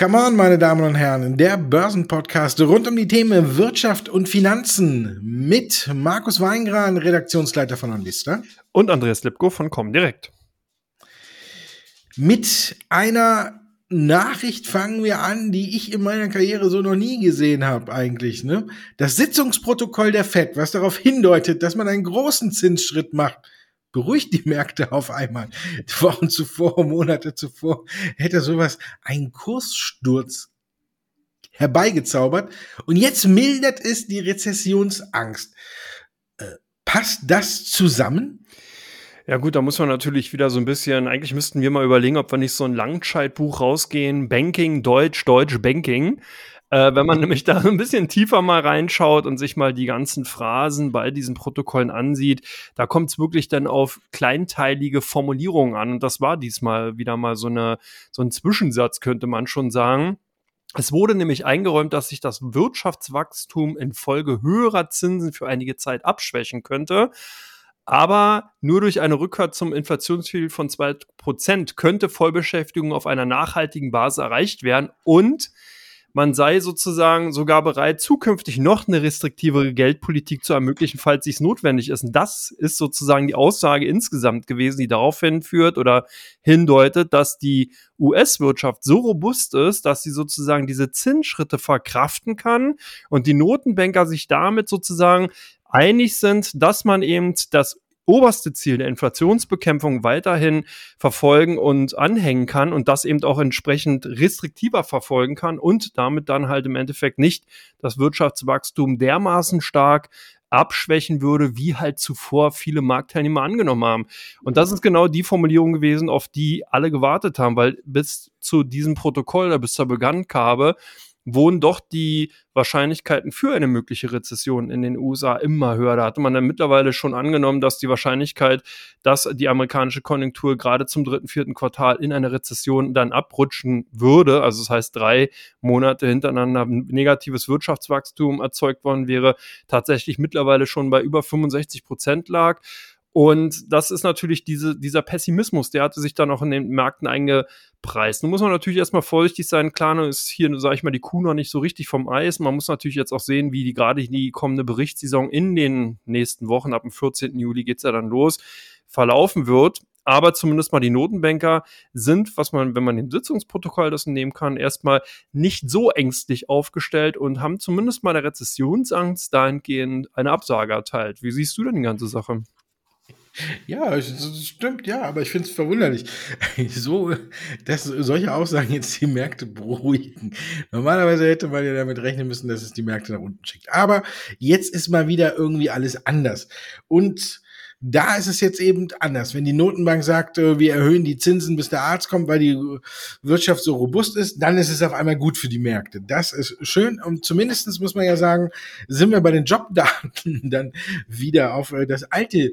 Come on, meine Damen und Herren, der Börsenpodcast rund um die Themen Wirtschaft und Finanzen mit Markus Weingran, Redaktionsleiter von Onvista. Und Andreas Lipko von Comdirect. Mit einer Nachricht fangen wir an, die ich in meiner Karriere so noch nie gesehen habe eigentlich. Ne? Das Sitzungsprotokoll der FED, was darauf hindeutet, dass man einen großen Zinsschritt macht beruhigt die Märkte auf einmal. Wochen zuvor, Monate zuvor hätte sowas einen Kurssturz herbeigezaubert. Und jetzt mildert es die Rezessionsangst. Äh, passt das zusammen? Ja gut, da muss man natürlich wieder so ein bisschen, eigentlich müssten wir mal überlegen, ob wir nicht so ein Langscheidbuch rausgehen, Banking, Deutsch, Deutsch, Banking. Äh, wenn man nämlich da ein bisschen tiefer mal reinschaut und sich mal die ganzen Phrasen bei diesen Protokollen ansieht, da kommt es wirklich dann auf kleinteilige Formulierungen an. Und das war diesmal wieder mal so, eine, so ein Zwischensatz, könnte man schon sagen. Es wurde nämlich eingeräumt, dass sich das Wirtschaftswachstum infolge höherer Zinsen für einige Zeit abschwächen könnte. Aber nur durch eine Rückkehr zum Inflationsziel von 2% könnte Vollbeschäftigung auf einer nachhaltigen Basis erreicht werden und man sei sozusagen sogar bereit, zukünftig noch eine restriktivere Geldpolitik zu ermöglichen, falls dies notwendig ist. Und das ist sozusagen die Aussage insgesamt gewesen, die darauf hinführt oder hindeutet, dass die US-Wirtschaft so robust ist, dass sie sozusagen diese Zinsschritte verkraften kann und die Notenbanker sich damit sozusagen einig sind, dass man eben das oberste Ziel der Inflationsbekämpfung weiterhin verfolgen und anhängen kann und das eben auch entsprechend restriktiver verfolgen kann und damit dann halt im Endeffekt nicht das Wirtschaftswachstum dermaßen stark abschwächen würde, wie halt zuvor viele Marktteilnehmer angenommen haben. Und das ist genau die Formulierung gewesen, auf die alle gewartet haben, weil bis zu diesem Protokoll bis zur Bekanntgabe wurden doch die Wahrscheinlichkeiten für eine mögliche Rezession in den USA immer höher. Da hatte man dann mittlerweile schon angenommen, dass die Wahrscheinlichkeit, dass die amerikanische Konjunktur gerade zum dritten, vierten Quartal in eine Rezession dann abrutschen würde, also das heißt drei Monate hintereinander negatives Wirtschaftswachstum erzeugt worden wäre, tatsächlich mittlerweile schon bei über 65 Prozent lag. Und das ist natürlich diese, dieser Pessimismus, der hatte sich dann auch in den Märkten eingepreist. Nun muss man natürlich erstmal vorsichtig sein. Klar, nun ist hier, sage ich mal, die Kuh noch nicht so richtig vom Eis. Man muss natürlich jetzt auch sehen, wie die gerade die kommende Berichtssaison in den nächsten Wochen, ab dem 14. Juli geht's ja dann los, verlaufen wird. Aber zumindest mal die Notenbanker sind, was man, wenn man den Sitzungsprotokoll das nehmen kann, erstmal nicht so ängstlich aufgestellt und haben zumindest mal der Rezessionsangst dahingehend eine Absage erteilt. Wie siehst du denn die ganze Sache? Ja, stimmt, ja, aber ich finde es verwunderlich, so, dass solche Aussagen jetzt die Märkte beruhigen. Normalerweise hätte man ja damit rechnen müssen, dass es die Märkte nach unten schickt. Aber jetzt ist mal wieder irgendwie alles anders. Und da ist es jetzt eben anders. Wenn die Notenbank sagt, äh, wir erhöhen die Zinsen, bis der Arzt kommt, weil die Wirtschaft so robust ist, dann ist es auf einmal gut für die Märkte. Das ist schön. Und zumindestens muss man ja sagen, sind wir bei den Jobdaten dann wieder auf äh, das alte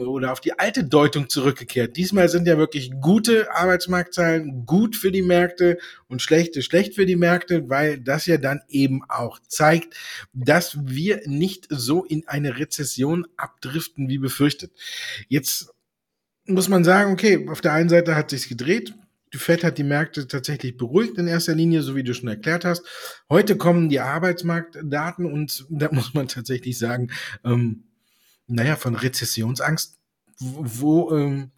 oder auf die alte Deutung zurückgekehrt. Diesmal sind ja wirklich gute Arbeitsmarktzahlen gut für die Märkte und schlechte schlecht für die Märkte, weil das ja dann eben auch zeigt, dass wir nicht so in eine Rezession abdriften wie befürchtet. Jetzt muss man sagen, okay, auf der einen Seite hat sich's gedreht. Die Fed hat die Märkte tatsächlich beruhigt in erster Linie, so wie du schon erklärt hast. Heute kommen die Arbeitsmarktdaten und da muss man tatsächlich sagen, ähm, naja, von Rezessionsangst, wo, ähm,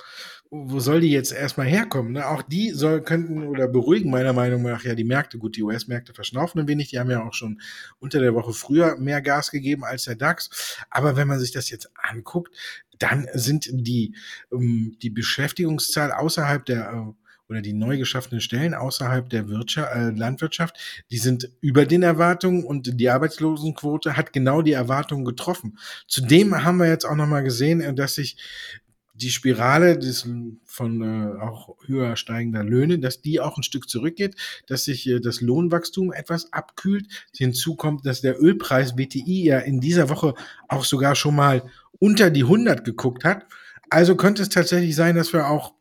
wo soll die jetzt erstmal herkommen? Ne? Auch die soll, könnten oder beruhigen meiner Meinung nach ja die Märkte. Gut, die US-Märkte verschnaufen ein wenig, die haben ja auch schon unter der Woche früher mehr Gas gegeben als der DAX. Aber wenn man sich das jetzt anguckt, dann sind die, ähm, die Beschäftigungszahl außerhalb der äh, oder die neu geschaffenen Stellen außerhalb der Wirtschaft, äh, Landwirtschaft, die sind über den Erwartungen und die Arbeitslosenquote hat genau die Erwartungen getroffen. Zudem haben wir jetzt auch nochmal gesehen, äh, dass sich die Spirale des, von äh, auch höher steigender Löhne, dass die auch ein Stück zurückgeht, dass sich äh, das Lohnwachstum etwas abkühlt. Hinzu kommt, dass der Ölpreis WTI ja in dieser Woche auch sogar schon mal unter die 100 geguckt hat. Also könnte es tatsächlich sein, dass wir auch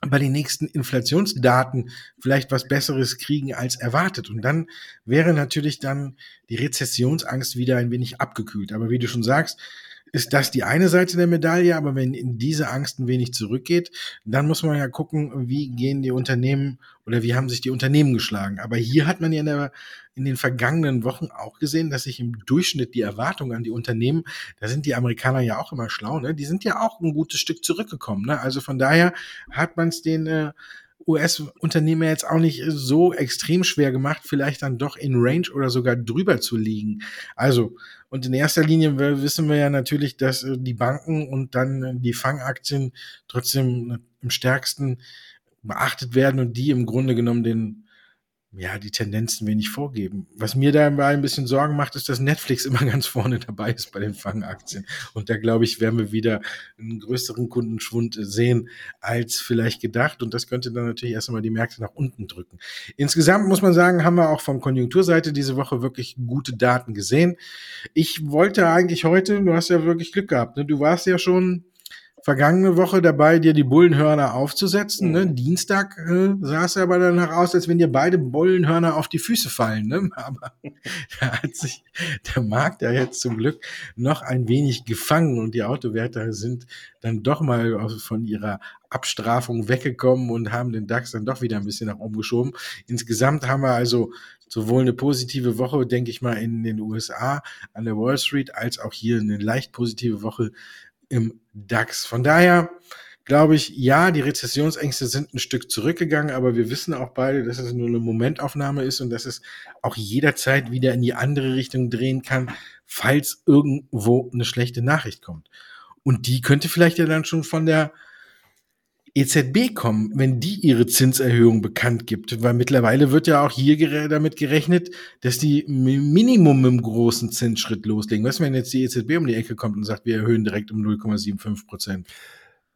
bei den nächsten Inflationsdaten vielleicht was Besseres kriegen als erwartet. Und dann wäre natürlich dann die Rezessionsangst wieder ein wenig abgekühlt. Aber wie du schon sagst, ist das die eine Seite der Medaille, aber wenn diese Angst ein wenig zurückgeht, dann muss man ja gucken, wie gehen die Unternehmen oder wie haben sich die Unternehmen geschlagen. Aber hier hat man ja in, der, in den vergangenen Wochen auch gesehen, dass sich im Durchschnitt die Erwartungen an die Unternehmen, da sind die Amerikaner ja auch immer schlau, ne? die sind ja auch ein gutes Stück zurückgekommen. Ne? Also von daher hat man es den äh, US-Unternehmer jetzt auch nicht so extrem schwer gemacht, vielleicht dann doch in Range oder sogar drüber zu liegen. Also, und in erster Linie wissen wir ja natürlich, dass äh, die Banken und dann äh, die Fangaktien trotzdem im stärksten beachtet werden und die im Grunde genommen den ja, die Tendenzen wenig vorgeben. Was mir dabei ein bisschen Sorgen macht, ist, dass Netflix immer ganz vorne dabei ist bei den Fangaktien. Und da glaube ich, werden wir wieder einen größeren Kundenschwund sehen als vielleicht gedacht. Und das könnte dann natürlich erst einmal die Märkte nach unten drücken. Insgesamt muss man sagen, haben wir auch von Konjunkturseite diese Woche wirklich gute Daten gesehen. Ich wollte eigentlich heute, du hast ja wirklich Glück gehabt, ne? du warst ja schon vergangene Woche dabei, dir die Bullenhörner aufzusetzen. Ne? Mhm. Dienstag äh, sah es aber danach aus, als wenn dir beide Bullenhörner auf die Füße fallen. Ne? Aber da hat sich der Markt ja jetzt zum Glück noch ein wenig gefangen und die Autowerte sind dann doch mal von ihrer Abstrafung weggekommen und haben den DAX dann doch wieder ein bisschen nach oben geschoben. Insgesamt haben wir also sowohl eine positive Woche, denke ich mal, in den USA an der Wall Street, als auch hier eine leicht positive Woche im DAX. Von daher glaube ich, ja, die Rezessionsängste sind ein Stück zurückgegangen, aber wir wissen auch beide, dass es nur eine Momentaufnahme ist und dass es auch jederzeit wieder in die andere Richtung drehen kann, falls irgendwo eine schlechte Nachricht kommt. Und die könnte vielleicht ja dann schon von der EZB kommen, wenn die ihre Zinserhöhung bekannt gibt, weil mittlerweile wird ja auch hier damit gerechnet, dass die Minimum im großen Zinsschritt loslegen. Was, wenn jetzt die EZB um die Ecke kommt und sagt, wir erhöhen direkt um 0,75 Prozent?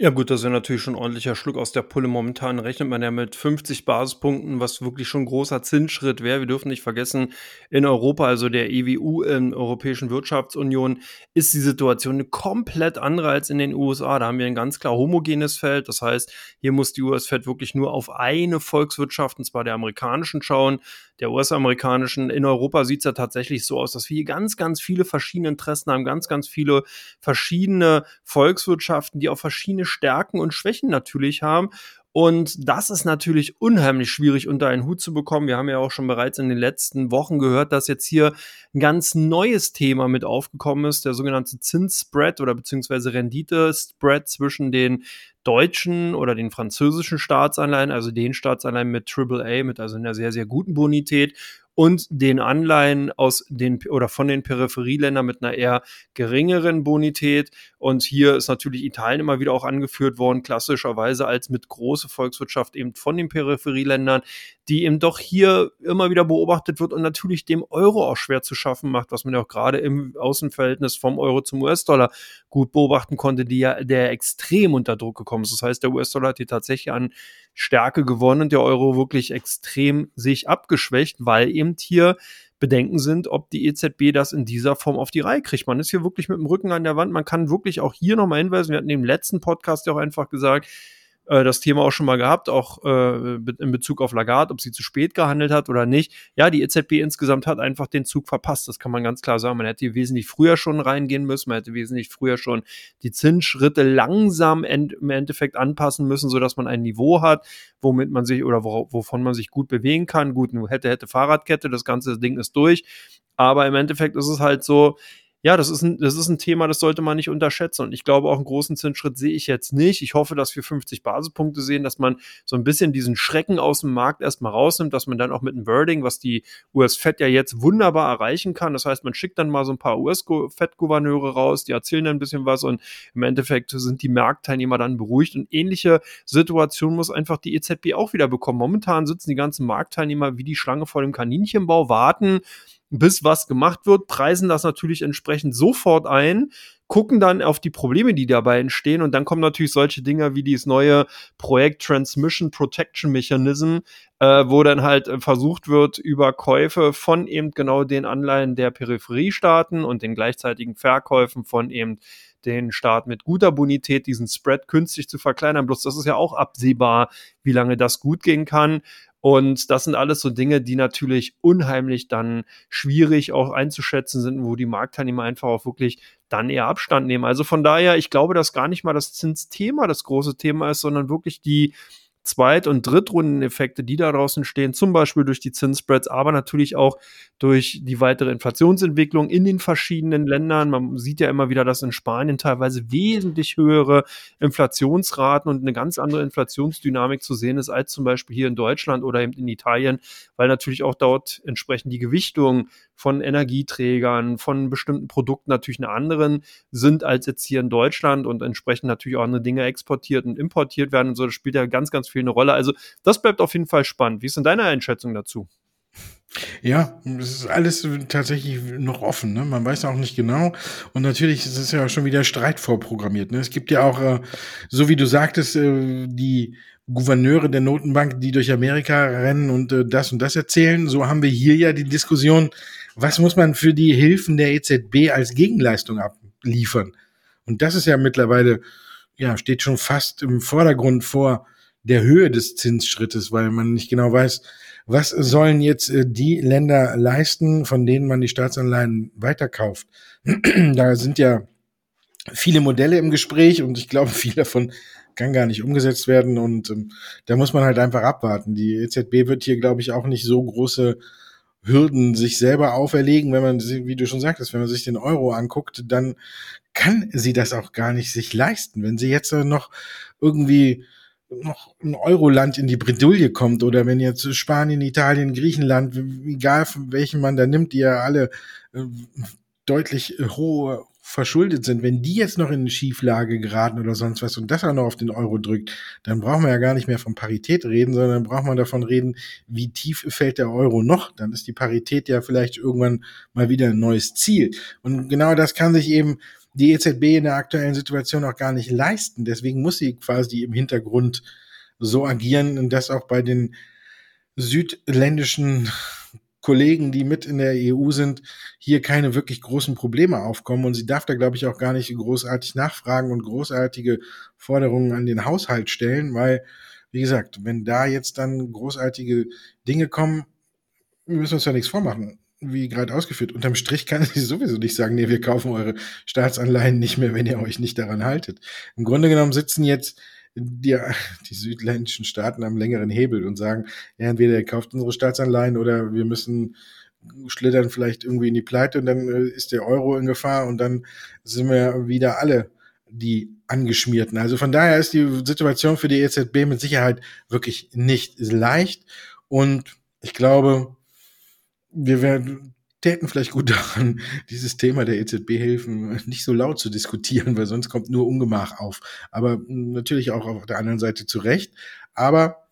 Ja gut, das ist ja natürlich schon ein ordentlicher Schluck aus der Pulle. Momentan rechnet man ja mit 50 Basispunkten, was wirklich schon ein großer Zinsschritt wäre. Wir dürfen nicht vergessen, in Europa, also der EWU, in Europäischen Wirtschaftsunion, ist die Situation eine komplett andere als in den USA. Da haben wir ein ganz klar homogenes Feld. Das heißt, hier muss die US-Fed wirklich nur auf eine Volkswirtschaft, und zwar der amerikanischen, schauen der US-amerikanischen. In Europa sieht es ja tatsächlich so aus, dass wir hier ganz, ganz viele verschiedene Interessen haben, ganz, ganz viele verschiedene Volkswirtschaften, die auch verschiedene Stärken und Schwächen natürlich haben. Und das ist natürlich unheimlich schwierig unter einen Hut zu bekommen. Wir haben ja auch schon bereits in den letzten Wochen gehört, dass jetzt hier ein ganz neues Thema mit aufgekommen ist, der sogenannte Zinsspread oder beziehungsweise Rendite-Spread zwischen den deutschen oder den französischen Staatsanleihen, also den Staatsanleihen mit AAA, mit also einer sehr, sehr guten Bonität und den Anleihen aus den oder von den Peripherieländern mit einer eher geringeren Bonität. Und hier ist natürlich Italien immer wieder auch angeführt worden, klassischerweise als mit große Volkswirtschaft eben von den Peripherieländern, die eben doch hier immer wieder beobachtet wird und natürlich dem Euro auch schwer zu schaffen macht, was man ja auch gerade im Außenverhältnis vom Euro zum US-Dollar gut beobachten konnte, die ja, der extrem unter Druck gekommen ist. Das heißt, der US-Dollar hat hier tatsächlich an Stärke gewonnen und der Euro wirklich extrem sich abgeschwächt, weil eben hier Bedenken sind, ob die EZB das in dieser Form auf die Reihe kriegt. Man ist hier wirklich mit dem Rücken an der Wand. Man kann wirklich auch hier nochmal hinweisen. Wir hatten im letzten Podcast ja auch einfach gesagt, äh, das Thema auch schon mal gehabt, auch äh, in Bezug auf Lagarde, ob sie zu spät gehandelt hat oder nicht. Ja, die EZB insgesamt hat einfach den Zug verpasst. Das kann man ganz klar sagen. Man hätte wesentlich früher schon reingehen müssen. Man hätte wesentlich früher schon die Zinsschritte langsam im Endeffekt anpassen müssen, sodass man ein Niveau hat, womit man sich oder wo, wovon man sich gut bewegen kann. Gut, hätte, hätte Fahrradkette, das ganze Ding ist durch. Aber im Endeffekt ist es halt so, ja, das ist, ein, das ist ein Thema, das sollte man nicht unterschätzen. Und ich glaube, auch einen großen Zinsschritt sehe ich jetzt nicht. Ich hoffe, dass wir 50 Basispunkte sehen, dass man so ein bisschen diesen Schrecken aus dem Markt erstmal rausnimmt, dass man dann auch mit dem Wording, was die US-Fed ja jetzt wunderbar erreichen kann. Das heißt, man schickt dann mal so ein paar US-Fed-Gouverneure raus, die erzählen dann ein bisschen was und im Endeffekt sind die Marktteilnehmer dann beruhigt. Und ähnliche Situation muss einfach die EZB auch wieder bekommen. Momentan sitzen die ganzen Marktteilnehmer wie die Schlange vor dem Kaninchenbau, warten, bis was gemacht wird, preisen das natürlich entsprechend sofort ein, gucken dann auf die Probleme, die dabei entstehen und dann kommen natürlich solche Dinge wie dieses neue Projekt Transmission Protection Mechanism, äh, wo dann halt äh, versucht wird, über Käufe von eben genau den Anleihen der Peripheriestaaten und den gleichzeitigen Verkäufen von eben den Staat mit guter Bonität diesen Spread künstlich zu verkleinern. Bloß das ist ja auch absehbar, wie lange das gut gehen kann. Und das sind alles so Dinge, die natürlich unheimlich dann schwierig auch einzuschätzen sind, wo die Marktteilnehmer einfach auch wirklich dann eher Abstand nehmen. Also von daher, ich glaube, dass gar nicht mal das Zinsthema das große Thema ist, sondern wirklich die Zweit- und Drittrundeneffekte, die da draußen stehen, zum Beispiel durch die Zinsspreads, aber natürlich auch durch die weitere Inflationsentwicklung in den verschiedenen Ländern. Man sieht ja immer wieder, dass in Spanien teilweise wesentlich höhere Inflationsraten und eine ganz andere Inflationsdynamik zu sehen ist als zum Beispiel hier in Deutschland oder eben in Italien, weil natürlich auch dort entsprechend die Gewichtung von Energieträgern, von bestimmten Produkten natürlich eine anderen sind als jetzt hier in Deutschland und entsprechend natürlich auch andere Dinge exportiert und importiert werden und so. Das spielt ja ganz, ganz viel eine Rolle. Also das bleibt auf jeden Fall spannend. Wie ist denn deine Einschätzung dazu? Ja, es ist alles tatsächlich noch offen. Ne? Man weiß auch nicht genau. Und natürlich ist es ja auch schon wieder Streit vorprogrammiert. Ne? Es gibt ja auch, äh, so wie du sagtest, äh, die Gouverneure der Notenbank, die durch Amerika rennen und äh, das und das erzählen. So haben wir hier ja die Diskussion, was muss man für die Hilfen der EZB als Gegenleistung abliefern? Und das ist ja mittlerweile, ja, steht schon fast im Vordergrund vor der Höhe des Zinsschrittes, weil man nicht genau weiß, was sollen jetzt äh, die Länder leisten, von denen man die Staatsanleihen weiterkauft. da sind ja viele Modelle im Gespräch und ich glaube, viel davon kann gar nicht umgesetzt werden und ähm, da muss man halt einfach abwarten. Die EZB wird hier, glaube ich, auch nicht so große Hürden sich selber auferlegen, wenn man, wie du schon sagtest, wenn man sich den Euro anguckt, dann kann sie das auch gar nicht sich leisten. Wenn sie jetzt noch irgendwie noch ein Euroland in die Bredouille kommt oder wenn jetzt Spanien, Italien, Griechenland, egal von welchen man da nimmt, die ja alle äh, deutlich hohe verschuldet sind, wenn die jetzt noch in eine Schieflage geraten oder sonst was und das auch noch auf den Euro drückt, dann brauchen wir ja gar nicht mehr von Parität reden, sondern braucht man davon reden, wie tief fällt der Euro noch. Dann ist die Parität ja vielleicht irgendwann mal wieder ein neues Ziel. Und genau das kann sich eben die EZB in der aktuellen Situation auch gar nicht leisten. Deswegen muss sie quasi im Hintergrund so agieren und das auch bei den südländischen Kollegen, die mit in der EU sind, hier keine wirklich großen Probleme aufkommen. Und sie darf da, glaube ich, auch gar nicht großartig nachfragen und großartige Forderungen an den Haushalt stellen, weil, wie gesagt, wenn da jetzt dann großartige Dinge kommen, müssen wir uns ja nichts vormachen. Wie gerade ausgeführt, unterm Strich kann sie sowieso nicht sagen, nee, wir kaufen eure Staatsanleihen nicht mehr, wenn ihr euch nicht daran haltet. Im Grunde genommen sitzen jetzt die, die südländischen Staaten am längeren Hebel und sagen, ja, entweder ihr kauft unsere Staatsanleihen oder wir müssen schlittern vielleicht irgendwie in die Pleite und dann äh, ist der Euro in Gefahr und dann sind wir wieder alle die Angeschmierten. Also von daher ist die Situation für die EZB mit Sicherheit wirklich nicht leicht und ich glaube, wir werden täten vielleicht gut daran, dieses Thema der EZB-Hilfen nicht so laut zu diskutieren, weil sonst kommt nur Ungemach auf. Aber natürlich auch auf der anderen Seite zu Recht. Aber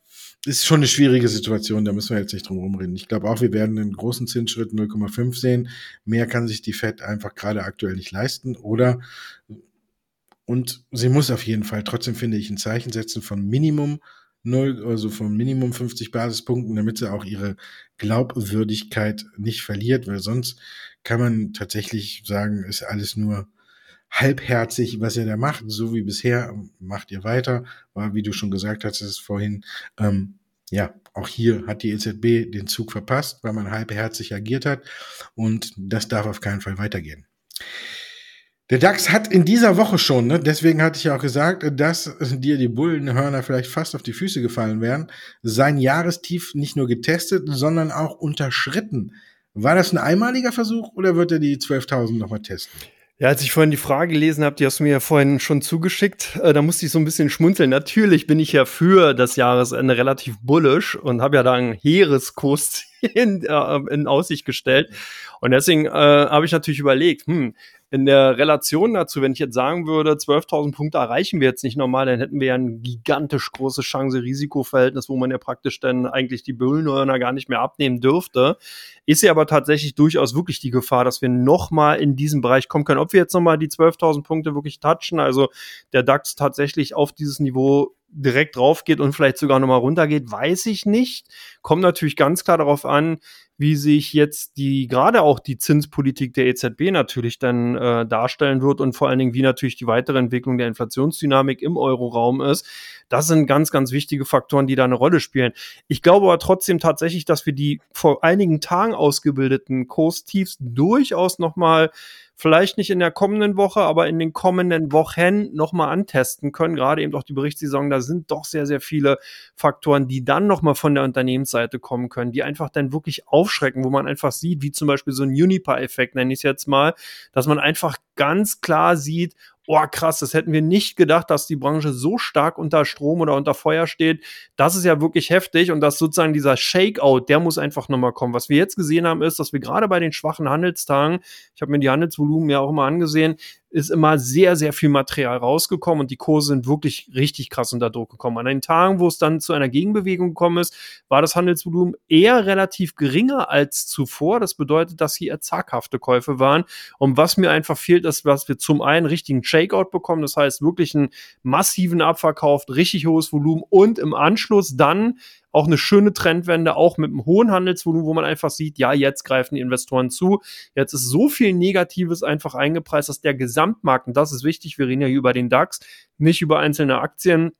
ist schon eine schwierige Situation, da müssen wir jetzt nicht drum rumreden. Ich glaube auch, wir werden einen großen Zinsschritt 0,5 sehen. Mehr kann sich die Fed einfach gerade aktuell nicht leisten. Oder und sie muss auf jeden Fall trotzdem, finde ich, ein Zeichen setzen von Minimum null, also von Minimum 50 Basispunkten, damit sie auch ihre Glaubwürdigkeit nicht verliert, weil sonst kann man tatsächlich sagen, ist alles nur halbherzig, was ihr da macht, so wie bisher, macht ihr weiter, weil wie du schon gesagt hast, ist vorhin, ähm, ja, auch hier hat die EZB den Zug verpasst, weil man halbherzig agiert hat. Und das darf auf keinen Fall weitergehen. Der DAX hat in dieser Woche schon, ne, deswegen hatte ich ja auch gesagt, dass dir die Bullenhörner vielleicht fast auf die Füße gefallen wären, sein Jahrestief nicht nur getestet, sondern auch unterschritten. War das ein einmaliger Versuch oder wird er die 12.000 nochmal testen? Ja, als ich vorhin die Frage gelesen habe, die hast du mir ja vorhin schon zugeschickt, äh, da musste ich so ein bisschen schmunzeln. Natürlich bin ich ja für das Jahresende relativ bullish und habe ja da einen Heereskurs in, äh, in Aussicht gestellt. Und deswegen äh, habe ich natürlich überlegt, hm, in der Relation dazu, wenn ich jetzt sagen würde, 12.000 Punkte erreichen wir jetzt nicht normal, dann hätten wir ja ein gigantisch großes Chance-Risiko-Verhältnis, wo man ja praktisch dann eigentlich die Bullenhörner gar nicht mehr abnehmen dürfte. Ist ja aber tatsächlich durchaus wirklich die Gefahr, dass wir nochmal in diesen Bereich kommen können. Ob wir jetzt nochmal die 12.000 Punkte wirklich touchen, also der DAX tatsächlich auf dieses Niveau direkt drauf geht und vielleicht sogar nochmal runtergeht, weiß ich nicht. Kommt natürlich ganz klar darauf an, wie sich jetzt die, gerade auch die Zinspolitik der EZB natürlich dann äh, darstellen wird und vor allen Dingen, wie natürlich die weitere Entwicklung der Inflationsdynamik im Euroraum ist. Das sind ganz, ganz wichtige Faktoren, die da eine Rolle spielen. Ich glaube aber trotzdem tatsächlich, dass wir die vor einigen Tagen ausgebildeten Kurstiefs durchaus nochmal vielleicht nicht in der kommenden Woche, aber in den kommenden Wochen nochmal antesten können. Gerade eben auch die Berichtssaison, da sind doch sehr, sehr viele Faktoren, die dann nochmal von der Unternehmensseite kommen können, die einfach dann wirklich aufschrecken, wo man einfach sieht, wie zum Beispiel so ein Unipa-Effekt, nenne ich es jetzt mal, dass man einfach ganz klar sieht, oh krass, das hätten wir nicht gedacht, dass die Branche so stark unter Strom oder unter Feuer steht. Das ist ja wirklich heftig und dass sozusagen dieser Shakeout, der muss einfach nochmal kommen. Was wir jetzt gesehen haben, ist, dass wir gerade bei den schwachen Handelstagen, ich habe mir die Handelsvolumen ja auch immer angesehen, ist immer sehr, sehr viel Material rausgekommen und die Kurse sind wirklich richtig krass unter Druck gekommen. An den Tagen, wo es dann zu einer Gegenbewegung gekommen ist, war das Handelsvolumen eher relativ geringer als zuvor. Das bedeutet, dass hier zaghafte Käufe waren. Und was mir einfach fehlt, ist, dass wir zum einen richtigen Shakeout bekommen, das heißt wirklich einen massiven Abverkauf, richtig hohes Volumen und im Anschluss dann auch eine schöne Trendwende, auch mit einem hohen Handelsvolumen, wo man einfach sieht, ja, jetzt greifen die Investoren zu. Jetzt ist so viel Negatives einfach eingepreist, dass der Gesamtmarkt, und das ist wichtig, wir reden ja hier über den DAX, nicht über einzelne Aktien,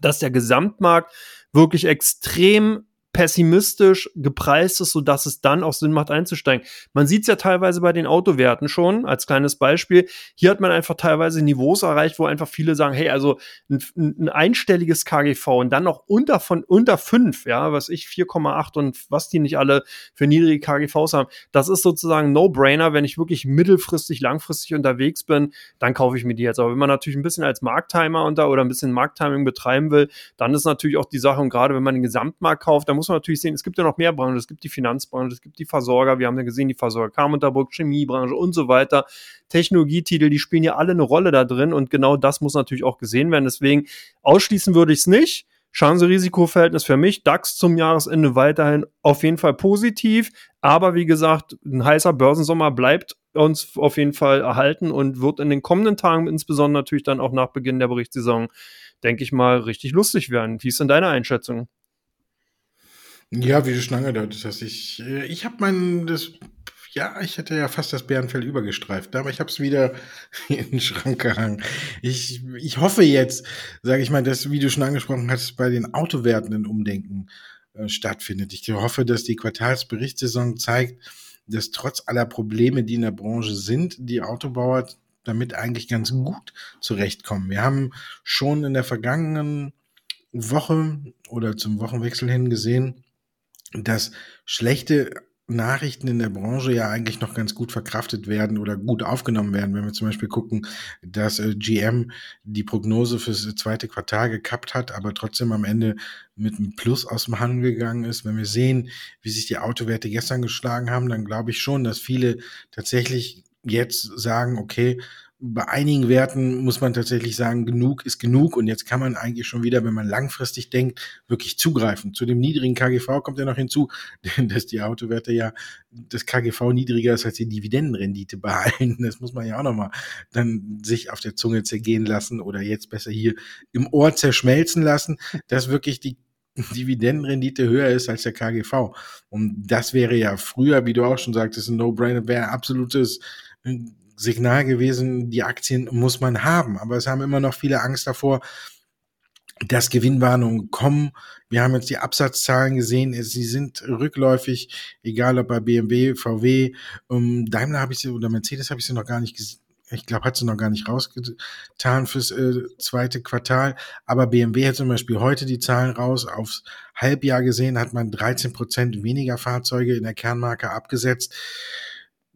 dass der Gesamtmarkt wirklich extrem pessimistisch gepreist ist, sodass es dann auch Sinn macht einzusteigen. Man sieht es ja teilweise bei den Autowerten schon, als kleines Beispiel. Hier hat man einfach teilweise Niveaus erreicht, wo einfach viele sagen, hey, also ein, ein einstelliges KGV und dann noch unter von unter fünf, ja, was ich 4,8 und was die nicht alle für niedrige KGVs haben, das ist sozusagen No-Brainer, wenn ich wirklich mittelfristig, langfristig unterwegs bin, dann kaufe ich mir die jetzt. Aber wenn man natürlich ein bisschen als Markttimer unter oder ein bisschen Markttiming betreiben will, dann ist natürlich auch die Sache, und gerade wenn man den Gesamtmarkt kauft, dann muss muss man natürlich sehen, es gibt ja noch mehr Branchen. Es gibt die Finanzbranche, es gibt die Versorger. Wir haben ja gesehen, die Versorger Karmunterburg, Chemiebranche und so weiter. Technologietitel, die spielen ja alle eine Rolle da drin und genau das muss natürlich auch gesehen werden. Deswegen ausschließen würde ich es nicht. Chance-Risiko-Verhältnis für mich, DAX zum Jahresende weiterhin auf jeden Fall positiv. Aber wie gesagt, ein heißer Börsensommer bleibt uns auf jeden Fall erhalten und wird in den kommenden Tagen, insbesondere natürlich dann auch nach Beginn der Berichtssaison, denke ich mal, richtig lustig werden. Wie ist denn deine Einschätzung? Ja, wie du schon angedeutet hast. Ich, äh, ich habe mein, das, ja, ich hätte ja fast das Bärenfell übergestreift, aber ich habe es wieder in den Schrank gehangen. Ich, ich hoffe jetzt, sage ich mal, dass, wie du schon angesprochen hast, bei den Autowerten ein Umdenken äh, stattfindet. Ich hoffe, dass die Quartalsberichtssaison zeigt, dass trotz aller Probleme, die in der Branche sind, die Autobauer damit eigentlich ganz gut zurechtkommen. Wir haben schon in der vergangenen Woche oder zum Wochenwechsel hin gesehen, dass schlechte Nachrichten in der Branche ja eigentlich noch ganz gut verkraftet werden oder gut aufgenommen werden. Wenn wir zum Beispiel gucken, dass äh, GM die Prognose fürs zweite Quartal gekappt hat, aber trotzdem am Ende mit einem Plus aus dem Handel gegangen ist. Wenn wir sehen, wie sich die Autowerte gestern geschlagen haben, dann glaube ich schon, dass viele tatsächlich jetzt sagen, okay, bei einigen Werten muss man tatsächlich sagen, genug ist genug und jetzt kann man eigentlich schon wieder, wenn man langfristig denkt, wirklich zugreifen. Zu dem niedrigen KGV kommt ja noch hinzu, dass die Autowerte ja das KGV niedriger ist als die Dividendenrendite behalten. Das muss man ja auch nochmal dann sich auf der Zunge zergehen lassen oder jetzt besser hier im Ohr zerschmelzen lassen, dass wirklich die Dividendenrendite höher ist als der KGV. Und das wäre ja früher, wie du auch schon sagtest, ein No-Brainer, wäre absolutes Signal gewesen, die Aktien muss man haben. Aber es haben immer noch viele Angst davor, dass Gewinnwarnungen kommen. Wir haben jetzt die Absatzzahlen gesehen, sie sind rückläufig, egal ob bei BMW, VW, ähm, Daimler habe ich sie oder Mercedes habe ich sie noch gar nicht gesehen. Ich glaube, hat sie noch gar nicht rausgetan fürs äh, zweite Quartal. Aber BMW hat zum Beispiel heute die Zahlen raus. Aufs Halbjahr gesehen hat man 13 Prozent weniger Fahrzeuge in der Kernmarke abgesetzt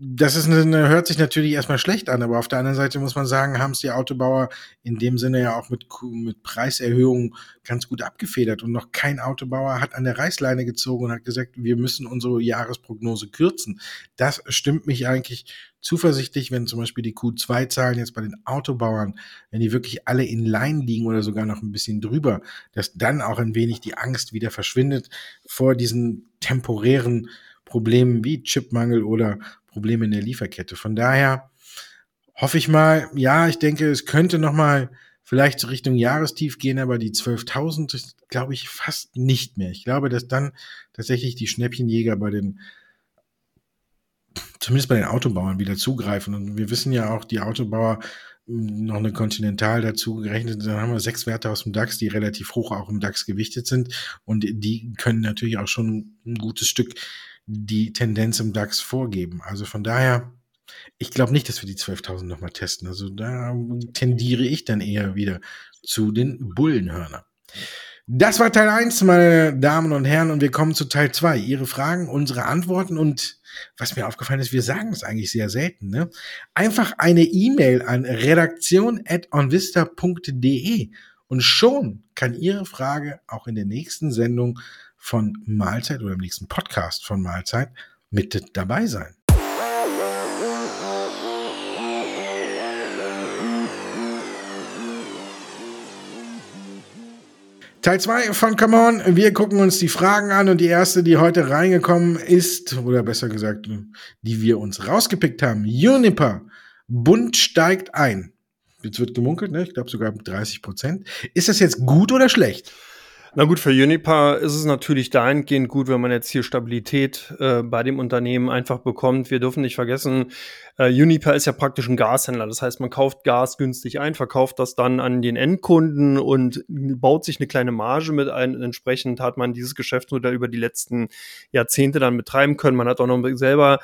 das ist eine, hört sich natürlich erstmal schlecht an, aber auf der anderen Seite muss man sagen, haben es die Autobauer in dem Sinne ja auch mit, mit Preiserhöhungen ganz gut abgefedert. Und noch kein Autobauer hat an der Reißleine gezogen und hat gesagt, wir müssen unsere Jahresprognose kürzen. Das stimmt mich eigentlich zuversichtlich, wenn zum Beispiel die Q2-Zahlen jetzt bei den Autobauern, wenn die wirklich alle in Line liegen oder sogar noch ein bisschen drüber, dass dann auch ein wenig die Angst wieder verschwindet vor diesen temporären Problemen wie Chipmangel oder Probleme in der Lieferkette. Von daher hoffe ich mal, ja, ich denke, es könnte noch mal vielleicht Richtung Jahrestief gehen, aber die 12.000 glaube ich fast nicht mehr. Ich glaube, dass dann tatsächlich die Schnäppchenjäger bei den zumindest bei den Autobauern wieder zugreifen. Und wir wissen ja auch, die Autobauer hm, noch eine Continental dazu gerechnet, dann haben wir sechs Werte aus dem DAX, die relativ hoch auch im DAX gewichtet sind. Und die können natürlich auch schon ein gutes Stück die Tendenz im DAX vorgeben. Also von daher, ich glaube nicht, dass wir die 12.000 nochmal testen. Also da tendiere ich dann eher wieder zu den Bullenhörner. Das war Teil 1, meine Damen und Herren, und wir kommen zu Teil 2. Ihre Fragen, unsere Antworten und was mir aufgefallen ist, wir sagen es eigentlich sehr selten. Ne? Einfach eine E-Mail an redaktion.onvista.de und schon kann Ihre Frage auch in der nächsten Sendung von Mahlzeit oder im nächsten Podcast von Mahlzeit mit dabei sein. Teil 2 von Come On. Wir gucken uns die Fragen an und die erste, die heute reingekommen ist, oder besser gesagt, die wir uns rausgepickt haben. Juniper. Bund steigt ein. Jetzt wird gemunkelt, ne? ich glaube sogar 30 Prozent. Ist das jetzt gut oder schlecht? Na gut, für Unipa ist es natürlich dahingehend gut, wenn man jetzt hier Stabilität äh, bei dem Unternehmen einfach bekommt. Wir dürfen nicht vergessen, äh, Unipa ist ja praktisch ein Gashändler. Das heißt, man kauft Gas günstig ein, verkauft das dann an den Endkunden und baut sich eine kleine Marge mit ein. Entsprechend hat man dieses Geschäftsmodell über die letzten Jahrzehnte dann betreiben können. Man hat auch noch selber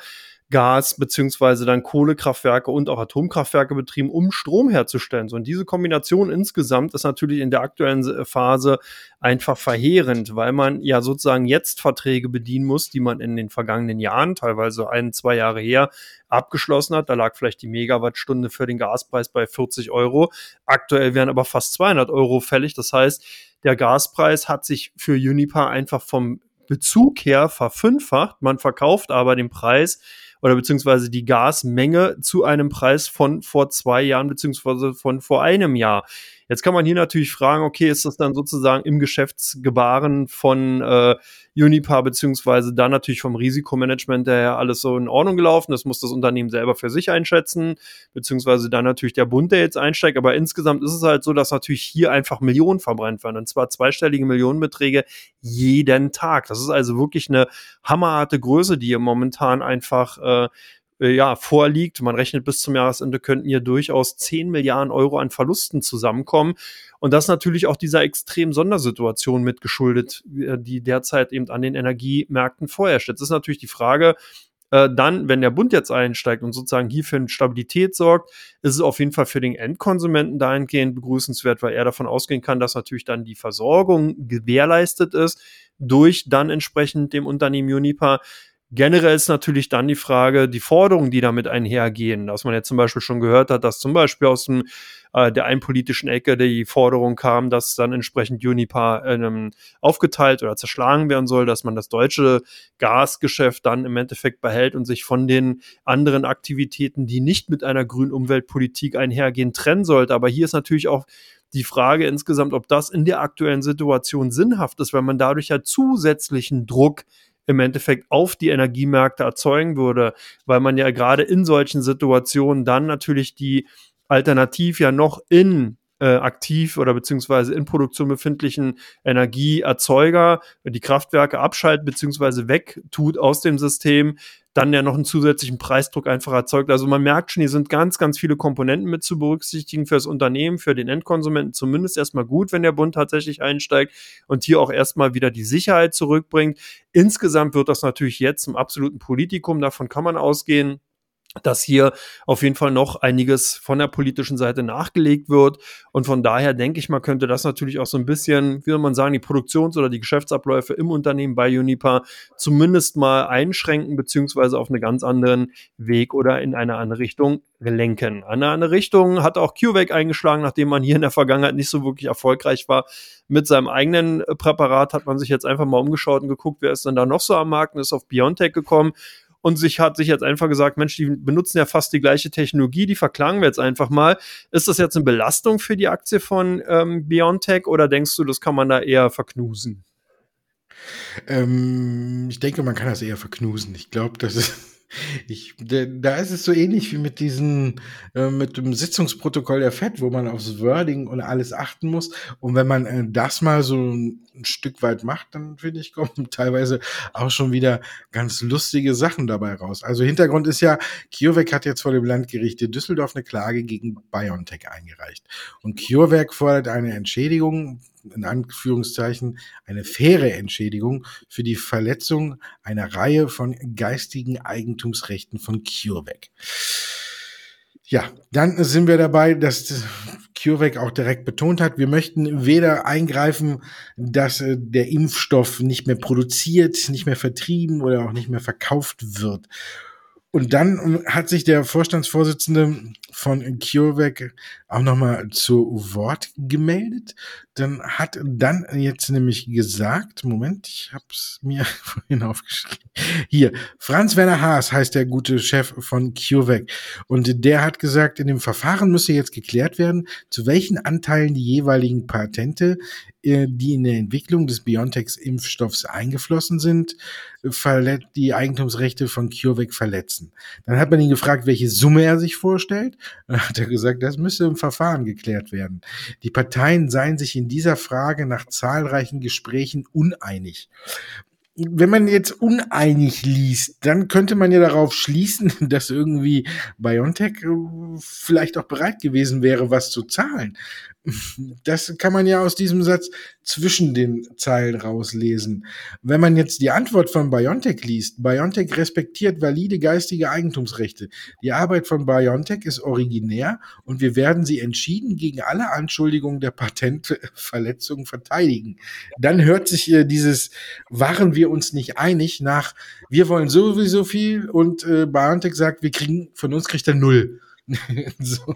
Gas beziehungsweise dann Kohlekraftwerke und auch Atomkraftwerke betrieben, um Strom herzustellen. So, und diese Kombination insgesamt ist natürlich in der aktuellen Phase einfach verheerend, weil man ja sozusagen jetzt Verträge bedienen muss, die man in den vergangenen Jahren, teilweise ein, zwei Jahre her, abgeschlossen hat. Da lag vielleicht die Megawattstunde für den Gaspreis bei 40 Euro. Aktuell wären aber fast 200 Euro fällig. Das heißt, der Gaspreis hat sich für Unipa einfach vom Bezug her verfünffacht. Man verkauft aber den Preis oder beziehungsweise die Gasmenge zu einem Preis von vor zwei Jahren beziehungsweise von vor einem Jahr. Jetzt kann man hier natürlich fragen, okay, ist das dann sozusagen im Geschäftsgebaren von äh, Unipa beziehungsweise dann natürlich vom Risikomanagement her alles so in Ordnung gelaufen. Das muss das Unternehmen selber für sich einschätzen, beziehungsweise dann natürlich der Bund, der jetzt einsteigt. Aber insgesamt ist es halt so, dass natürlich hier einfach Millionen verbrennt werden und zwar zweistellige Millionenbeträge jeden Tag. Das ist also wirklich eine hammerharte Größe, die hier momentan einfach äh, äh, ja, vorliegt. Man rechnet bis zum Jahresende könnten hier durchaus 10 Milliarden Euro an Verlusten zusammenkommen. Und das natürlich auch dieser extremen Sondersituation mitgeschuldet, äh, die derzeit eben an den Energiemärkten vorherrscht. Jetzt ist natürlich die Frage, äh, dann, wenn der Bund jetzt einsteigt und sozusagen hier für Stabilität sorgt, ist es auf jeden Fall für den Endkonsumenten dahingehend begrüßenswert, weil er davon ausgehen kann, dass natürlich dann die Versorgung gewährleistet ist durch dann entsprechend dem Unternehmen Unipa. Generell ist natürlich dann die Frage, die Forderungen, die damit einhergehen, dass man jetzt zum Beispiel schon gehört hat, dass zum Beispiel aus dem, äh, der einen politischen Ecke die Forderung kam, dass dann entsprechend Unipa ähm, aufgeteilt oder zerschlagen werden soll, dass man das deutsche Gasgeschäft dann im Endeffekt behält und sich von den anderen Aktivitäten, die nicht mit einer grünen Umweltpolitik einhergehen, trennen sollte. Aber hier ist natürlich auch die Frage insgesamt, ob das in der aktuellen Situation sinnhaft ist, weil man dadurch ja zusätzlichen Druck im Endeffekt auf die Energiemärkte erzeugen würde, weil man ja gerade in solchen Situationen dann natürlich die alternativ ja noch in äh, aktiv oder beziehungsweise in Produktion befindlichen Energieerzeuger die Kraftwerke abschaltet beziehungsweise wegtut aus dem System, dann ja noch einen zusätzlichen Preisdruck einfach erzeugt. Also man merkt schon, hier sind ganz, ganz viele Komponenten mit zu berücksichtigen für das Unternehmen, für den Endkonsumenten zumindest erstmal gut, wenn der Bund tatsächlich einsteigt und hier auch erstmal wieder die Sicherheit zurückbringt. Insgesamt wird das natürlich jetzt zum absoluten Politikum, davon kann man ausgehen dass hier auf jeden Fall noch einiges von der politischen Seite nachgelegt wird. Und von daher denke ich mal, könnte das natürlich auch so ein bisschen, wie soll man sagen, die Produktions- oder die Geschäftsabläufe im Unternehmen bei Unipa zumindest mal einschränken, beziehungsweise auf einen ganz anderen Weg oder in eine andere Richtung lenken. Eine andere Richtung hat auch CureVac eingeschlagen, nachdem man hier in der Vergangenheit nicht so wirklich erfolgreich war. Mit seinem eigenen Präparat hat man sich jetzt einfach mal umgeschaut und geguckt, wer ist denn da noch so am Markt und ist auf BioNTech gekommen und sich hat sich jetzt einfach gesagt, Mensch, die benutzen ja fast die gleiche Technologie, die verklagen wir jetzt einfach mal. Ist das jetzt eine Belastung für die Aktie von ähm, BioNTech oder denkst du, das kann man da eher verknusen? Ähm, ich denke, man kann das eher verknusen. Ich glaube, das ist Ich, da ist es so ähnlich wie mit diesen, äh, mit dem Sitzungsprotokoll der FED, wo man aufs Wording und alles achten muss. Und wenn man äh, das mal so ein, ein Stück weit macht, dann finde ich, kommen teilweise auch schon wieder ganz lustige Sachen dabei raus. Also Hintergrund ist ja, CureVac hat jetzt vor dem Landgericht in Düsseldorf eine Klage gegen BioNTech eingereicht. Und CureVac fordert eine Entschädigung in Anführungszeichen eine faire Entschädigung für die Verletzung einer Reihe von geistigen Eigentumsrechten von CureVac. Ja, dann sind wir dabei, dass CureVac auch direkt betont hat, wir möchten weder eingreifen, dass äh, der Impfstoff nicht mehr produziert, nicht mehr vertrieben oder auch nicht mehr verkauft wird. Und dann hat sich der Vorstandsvorsitzende von CureVac auch nochmal zu Wort gemeldet. Dann hat dann jetzt nämlich gesagt, Moment, ich habe es mir vorhin aufgeschrieben. Hier, Franz Werner Haas heißt der gute Chef von CureVac. Und der hat gesagt, in dem Verfahren müsse jetzt geklärt werden, zu welchen Anteilen die jeweiligen Patente äh, die in der Entwicklung des BioNTech-Impfstoffs eingeflossen sind, die Eigentumsrechte von CureVac verletzen. Dann hat man ihn gefragt, welche Summe er sich vorstellt. Dann hat er gesagt, das müsse im Verfahren geklärt werden. Die Parteien seien sich in dieser Frage nach zahlreichen Gesprächen uneinig wenn man jetzt uneinig liest, dann könnte man ja darauf schließen, dass irgendwie BioNTech äh, vielleicht auch bereit gewesen wäre, was zu zahlen. Das kann man ja aus diesem Satz zwischen den Zeilen rauslesen. Wenn man jetzt die Antwort von BioNTech liest, BioNTech respektiert valide geistige Eigentumsrechte. Die Arbeit von BioNTech ist originär und wir werden sie entschieden gegen alle Anschuldigungen der Patentverletzung verteidigen. Dann hört sich äh, dieses waren wir uns nicht einig nach wir wollen sowieso viel und äh, BioNTech sagt, wir kriegen von uns kriegt er null. so.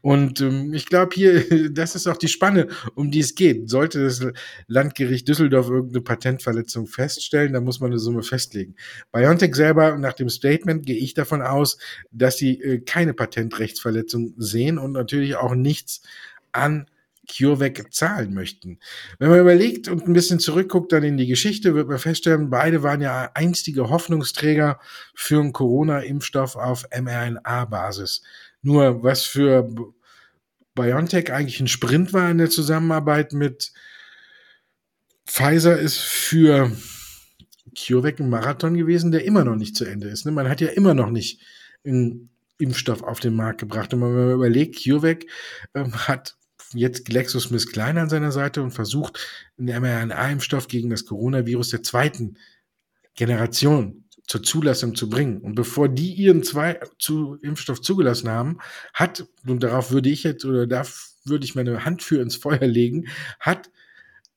Und ähm, ich glaube hier, das ist auch die Spanne, um die es geht. Sollte das Landgericht Düsseldorf irgendeine Patentverletzung feststellen, dann muss man eine Summe festlegen. BioNTech selber, nach dem Statement gehe ich davon aus, dass sie äh, keine Patentrechtsverletzung sehen und natürlich auch nichts an CureVac zahlen möchten. Wenn man überlegt und ein bisschen zurückguckt dann in die Geschichte, wird man feststellen, beide waren ja einstige Hoffnungsträger für einen Corona-Impfstoff auf mRNA-Basis. Nur was für BioNTech eigentlich ein Sprint war in der Zusammenarbeit mit Pfizer ist für CureVac ein Marathon gewesen, der immer noch nicht zu Ende ist. Ne? Man hat ja immer noch nicht einen Impfstoff auf den Markt gebracht. Und wenn man überlegt, CureVac ähm, hat jetzt GlaxoSmithKline an seiner Seite und versucht, einen mRNA-Impfstoff gegen das Coronavirus der zweiten Generation zur Zulassung zu bringen. Und bevor die ihren zwei zu Impfstoff zugelassen haben, hat, und darauf würde ich jetzt, oder da würde ich meine Hand für ins Feuer legen, hat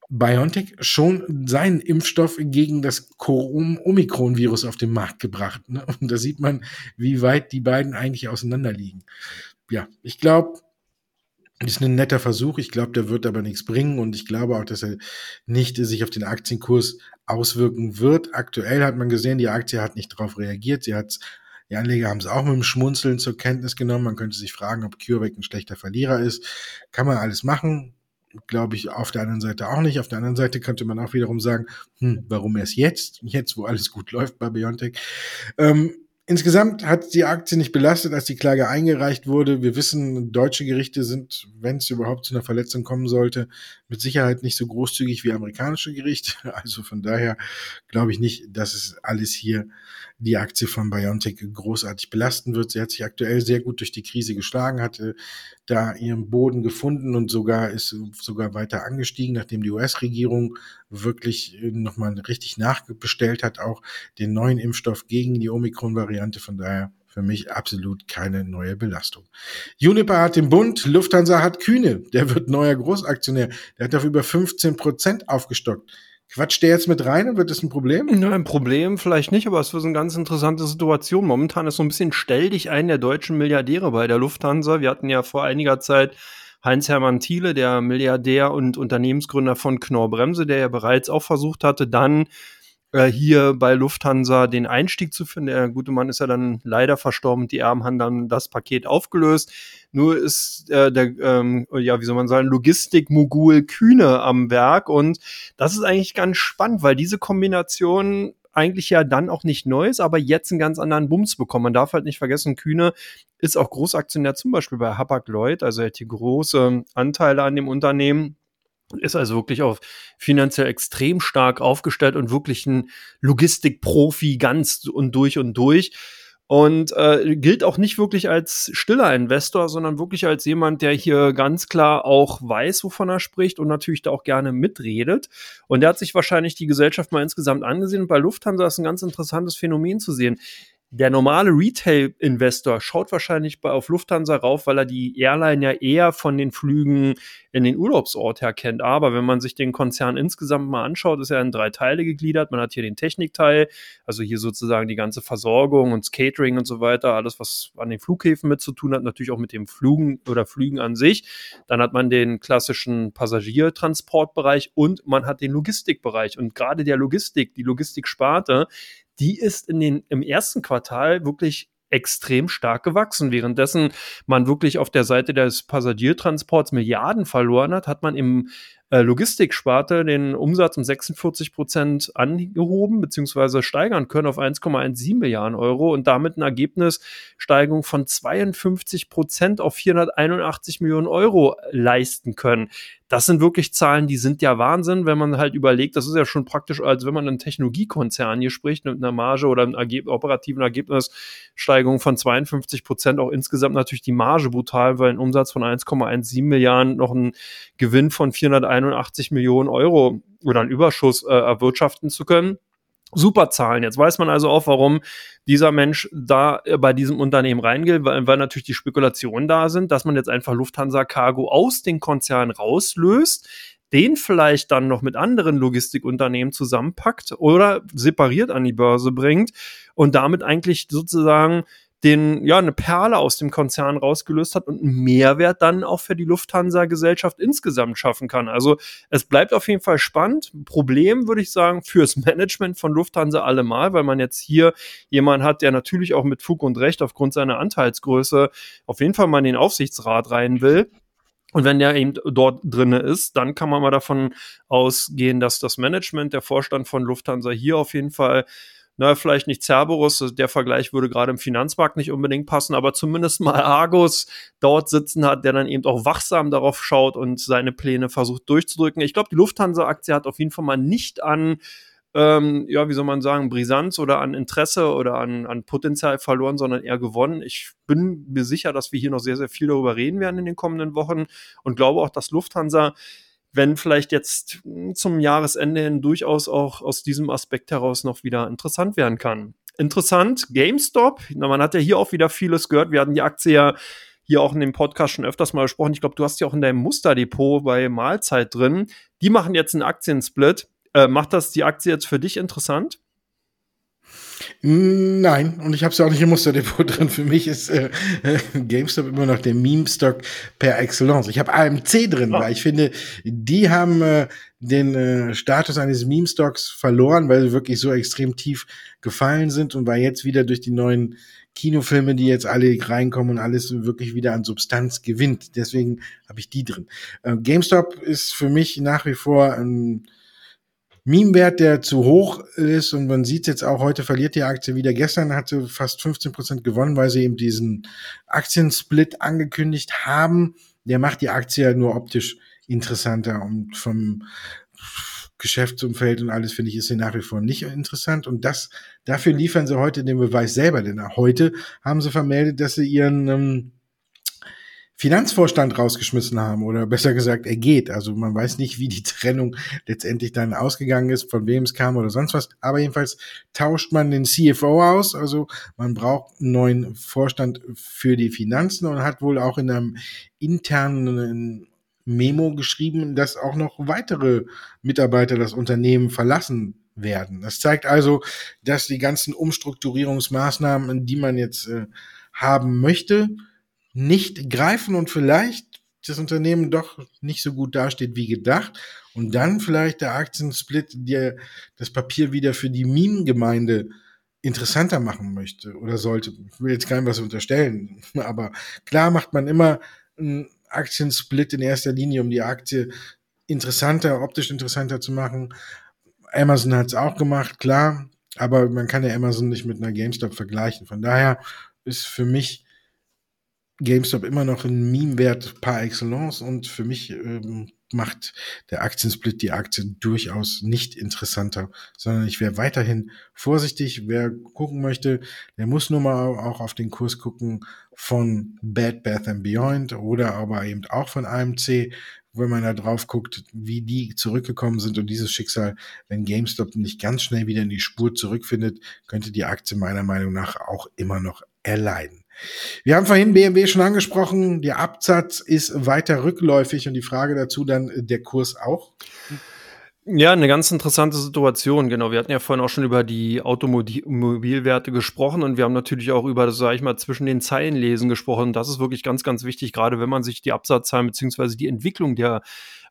BioNTech schon seinen Impfstoff gegen das Omikron-Virus auf den Markt gebracht. Ne? Und da sieht man, wie weit die beiden eigentlich auseinander liegen. Ja, ich glaube, ist ein netter Versuch. Ich glaube, der wird aber nichts bringen und ich glaube auch, dass er nicht sich auf den Aktienkurs auswirken wird. Aktuell hat man gesehen, die Aktie hat nicht darauf reagiert. Sie hat die Anleger haben es auch mit dem Schmunzeln zur Kenntnis genommen. Man könnte sich fragen, ob CureVac ein schlechter Verlierer ist. Kann man alles machen. Glaube ich auf der anderen Seite auch nicht. Auf der anderen Seite könnte man auch wiederum sagen, hm, warum erst jetzt? Jetzt, wo alles gut läuft bei Biontech. Ähm, Insgesamt hat die Aktie nicht belastet, als die Klage eingereicht wurde. Wir wissen, deutsche Gerichte sind, wenn es überhaupt zu einer Verletzung kommen sollte, mit Sicherheit nicht so großzügig wie amerikanische Gerichte. Also von daher glaube ich nicht, dass es alles hier die Aktie von BioNTech großartig belasten wird. Sie hat sich aktuell sehr gut durch die Krise geschlagen, hatte da ihren Boden gefunden und sogar ist sogar weiter angestiegen, nachdem die US-Regierung wirklich nochmal richtig nachbestellt hat, auch den neuen Impfstoff gegen die Omikron-Variante. Von daher für mich absolut keine neue Belastung. Uniper hat den Bund, Lufthansa hat Kühne, der wird neuer Großaktionär, der hat auf über 15 Prozent aufgestockt. Quatscht der jetzt mit rein und wird das ein Problem? Ja, ein Problem vielleicht nicht, aber es wird eine ganz interessante Situation. Momentan ist so ein bisschen stell dich ein der deutschen Milliardäre bei der Lufthansa. Wir hatten ja vor einiger Zeit Heinz-Hermann Thiele, der Milliardär und Unternehmensgründer von Knorr Bremse, der ja bereits auch versucht hatte, dann äh, hier bei Lufthansa den Einstieg zu finden. Der gute Mann ist ja dann leider verstorben. Die Erben haben dann das Paket aufgelöst. Nur ist äh, der, ähm, ja, wie soll man sagen, Logistik-Mogul Kühne am Werk. Und das ist eigentlich ganz spannend, weil diese Kombination eigentlich ja dann auch nicht Neues, aber jetzt einen ganz anderen Bums bekommen. Man darf halt nicht vergessen, Kühne ist auch Großaktionär zum Beispiel bei Hapag-Lloyd, also er hat hier große Anteile an dem Unternehmen ist also wirklich auf finanziell extrem stark aufgestellt und wirklich ein Logistikprofi ganz und durch und durch. Und äh, gilt auch nicht wirklich als stiller Investor, sondern wirklich als jemand, der hier ganz klar auch weiß, wovon er spricht und natürlich da auch gerne mitredet. Und der hat sich wahrscheinlich die Gesellschaft mal insgesamt angesehen. Und bei Lufthansa ist ein ganz interessantes Phänomen zu sehen der normale Retail-Investor schaut wahrscheinlich bei, auf Lufthansa rauf, weil er die Airline ja eher von den Flügen in den Urlaubsort her kennt. Aber wenn man sich den Konzern insgesamt mal anschaut, ist er in drei Teile gegliedert. Man hat hier den Technikteil, also hier sozusagen die ganze Versorgung und Catering und so weiter, alles, was an den Flughäfen mit zu tun hat, natürlich auch mit dem Flügen oder Flügen an sich. Dann hat man den klassischen Passagiertransportbereich und man hat den Logistikbereich. Und gerade der Logistik, die Logistiksparte, die ist in den, im ersten Quartal wirklich extrem stark gewachsen. Währenddessen man wirklich auf der Seite des Passagiertransports Milliarden verloren hat, hat man im äh, Logistiksparte den Umsatz um 46 Prozent angehoben bzw. steigern können auf 1,17 Milliarden Euro und damit eine Ergebnissteigerung von 52 Prozent auf 481 Millionen Euro leisten können. Das sind wirklich Zahlen, die sind ja Wahnsinn, wenn man halt überlegt, das ist ja schon praktisch, als wenn man einen Technologiekonzern hier spricht mit einer Marge oder einem Ergeb operativen Ergebnissteigerung von 52 Prozent, auch insgesamt natürlich die Marge brutal, weil ein Umsatz von 1,17 Milliarden noch ein Gewinn von 481 Millionen Euro oder einen Überschuss äh, erwirtschaften zu können. Super Zahlen. Jetzt weiß man also auch, warum dieser Mensch da äh, bei diesem Unternehmen reingeht, weil, weil natürlich die Spekulationen da sind, dass man jetzt einfach Lufthansa Cargo aus den Konzernen rauslöst, den vielleicht dann noch mit anderen Logistikunternehmen zusammenpackt oder separiert an die Börse bringt und damit eigentlich sozusagen den, ja, eine Perle aus dem Konzern rausgelöst hat und einen Mehrwert dann auch für die Lufthansa-Gesellschaft insgesamt schaffen kann. Also es bleibt auf jeden Fall spannend. Problem, würde ich sagen, fürs Management von Lufthansa allemal, weil man jetzt hier jemanden hat, der natürlich auch mit Fug und Recht aufgrund seiner Anteilsgröße auf jeden Fall mal in den Aufsichtsrat rein will. Und wenn der eben dort drinne ist, dann kann man mal davon ausgehen, dass das Management, der Vorstand von Lufthansa hier auf jeden Fall na, vielleicht nicht Cerberus, der Vergleich würde gerade im Finanzmarkt nicht unbedingt passen, aber zumindest mal Argus dort sitzen hat, der dann eben auch wachsam darauf schaut und seine Pläne versucht durchzudrücken. Ich glaube, die Lufthansa-Aktie hat auf jeden Fall mal nicht an ähm, ja, wie soll man sagen, Brisanz oder an Interesse oder an, an Potenzial verloren, sondern eher gewonnen. Ich bin mir sicher, dass wir hier noch sehr, sehr viel darüber reden werden in den kommenden Wochen und glaube auch, dass Lufthansa wenn vielleicht jetzt zum Jahresende hin durchaus auch aus diesem Aspekt heraus noch wieder interessant werden kann. Interessant, GameStop, man hat ja hier auch wieder vieles gehört. Wir hatten die Aktie ja hier auch in dem Podcast schon öfters mal besprochen. Ich glaube, du hast ja auch in deinem Musterdepot bei Mahlzeit drin. Die machen jetzt einen Aktiensplit. Äh, macht das die Aktie jetzt für dich interessant? Nein, und ich habe es ja auch nicht im Musterdepot drin. Für mich ist äh, äh, GameStop immer noch der Meme-Stock per Excellence. Ich habe AMC drin, oh. weil ich finde, die haben äh, den äh, Status eines Meme-Stocks verloren, weil sie wirklich so extrem tief gefallen sind und weil jetzt wieder durch die neuen Kinofilme, die jetzt alle reinkommen und alles wirklich wieder an Substanz gewinnt. Deswegen habe ich die drin. Äh, GameStop ist für mich nach wie vor ein Meme-Wert, der zu hoch ist und man sieht jetzt auch, heute verliert die Aktie wieder. Gestern hat sie fast 15 Prozent gewonnen, weil sie eben diesen Aktiensplit angekündigt haben. Der macht die Aktie ja nur optisch interessanter und vom Geschäftsumfeld und alles finde ich ist sie nach wie vor nicht interessant und das dafür liefern sie heute den Beweis selber, denn heute haben sie vermeldet, dass sie ihren ähm, Finanzvorstand rausgeschmissen haben oder besser gesagt, er geht. Also man weiß nicht, wie die Trennung letztendlich dann ausgegangen ist, von wem es kam oder sonst was. Aber jedenfalls tauscht man den CFO aus. Also man braucht einen neuen Vorstand für die Finanzen und hat wohl auch in einem internen Memo geschrieben, dass auch noch weitere Mitarbeiter das Unternehmen verlassen werden. Das zeigt also, dass die ganzen Umstrukturierungsmaßnahmen, die man jetzt äh, haben möchte, nicht greifen und vielleicht das Unternehmen doch nicht so gut dasteht wie gedacht und dann vielleicht der Aktiensplit der das Papier wieder für die Meme-Gemeinde interessanter machen möchte oder sollte. Ich will jetzt keinem was unterstellen, aber klar macht man immer einen Aktiensplit in erster Linie, um die Aktie interessanter, optisch interessanter zu machen. Amazon hat es auch gemacht, klar. aber man kann ja Amazon nicht mit einer GameStop vergleichen. Von daher ist für mich GameStop immer noch ein Meme-Wert par excellence und für mich ähm, macht der Aktiensplit die Aktie durchaus nicht interessanter, sondern ich wäre weiterhin vorsichtig. Wer gucken möchte, der muss nur mal auch auf den Kurs gucken von Bad Bath and Beyond oder aber eben auch von AMC, wenn man da drauf guckt, wie die zurückgekommen sind und dieses Schicksal, wenn GameStop nicht ganz schnell wieder in die Spur zurückfindet, könnte die Aktie meiner Meinung nach auch immer noch erleiden. Wir haben vorhin BMW schon angesprochen, der Absatz ist weiter rückläufig und die Frage dazu dann der Kurs auch. Ja, eine ganz interessante Situation, genau. Wir hatten ja vorhin auch schon über die Automobilwerte gesprochen und wir haben natürlich auch über das, sage ich mal, zwischen den Zeilen lesen gesprochen. Das ist wirklich ganz, ganz wichtig, gerade wenn man sich die Absatzzahlen beziehungsweise die Entwicklung der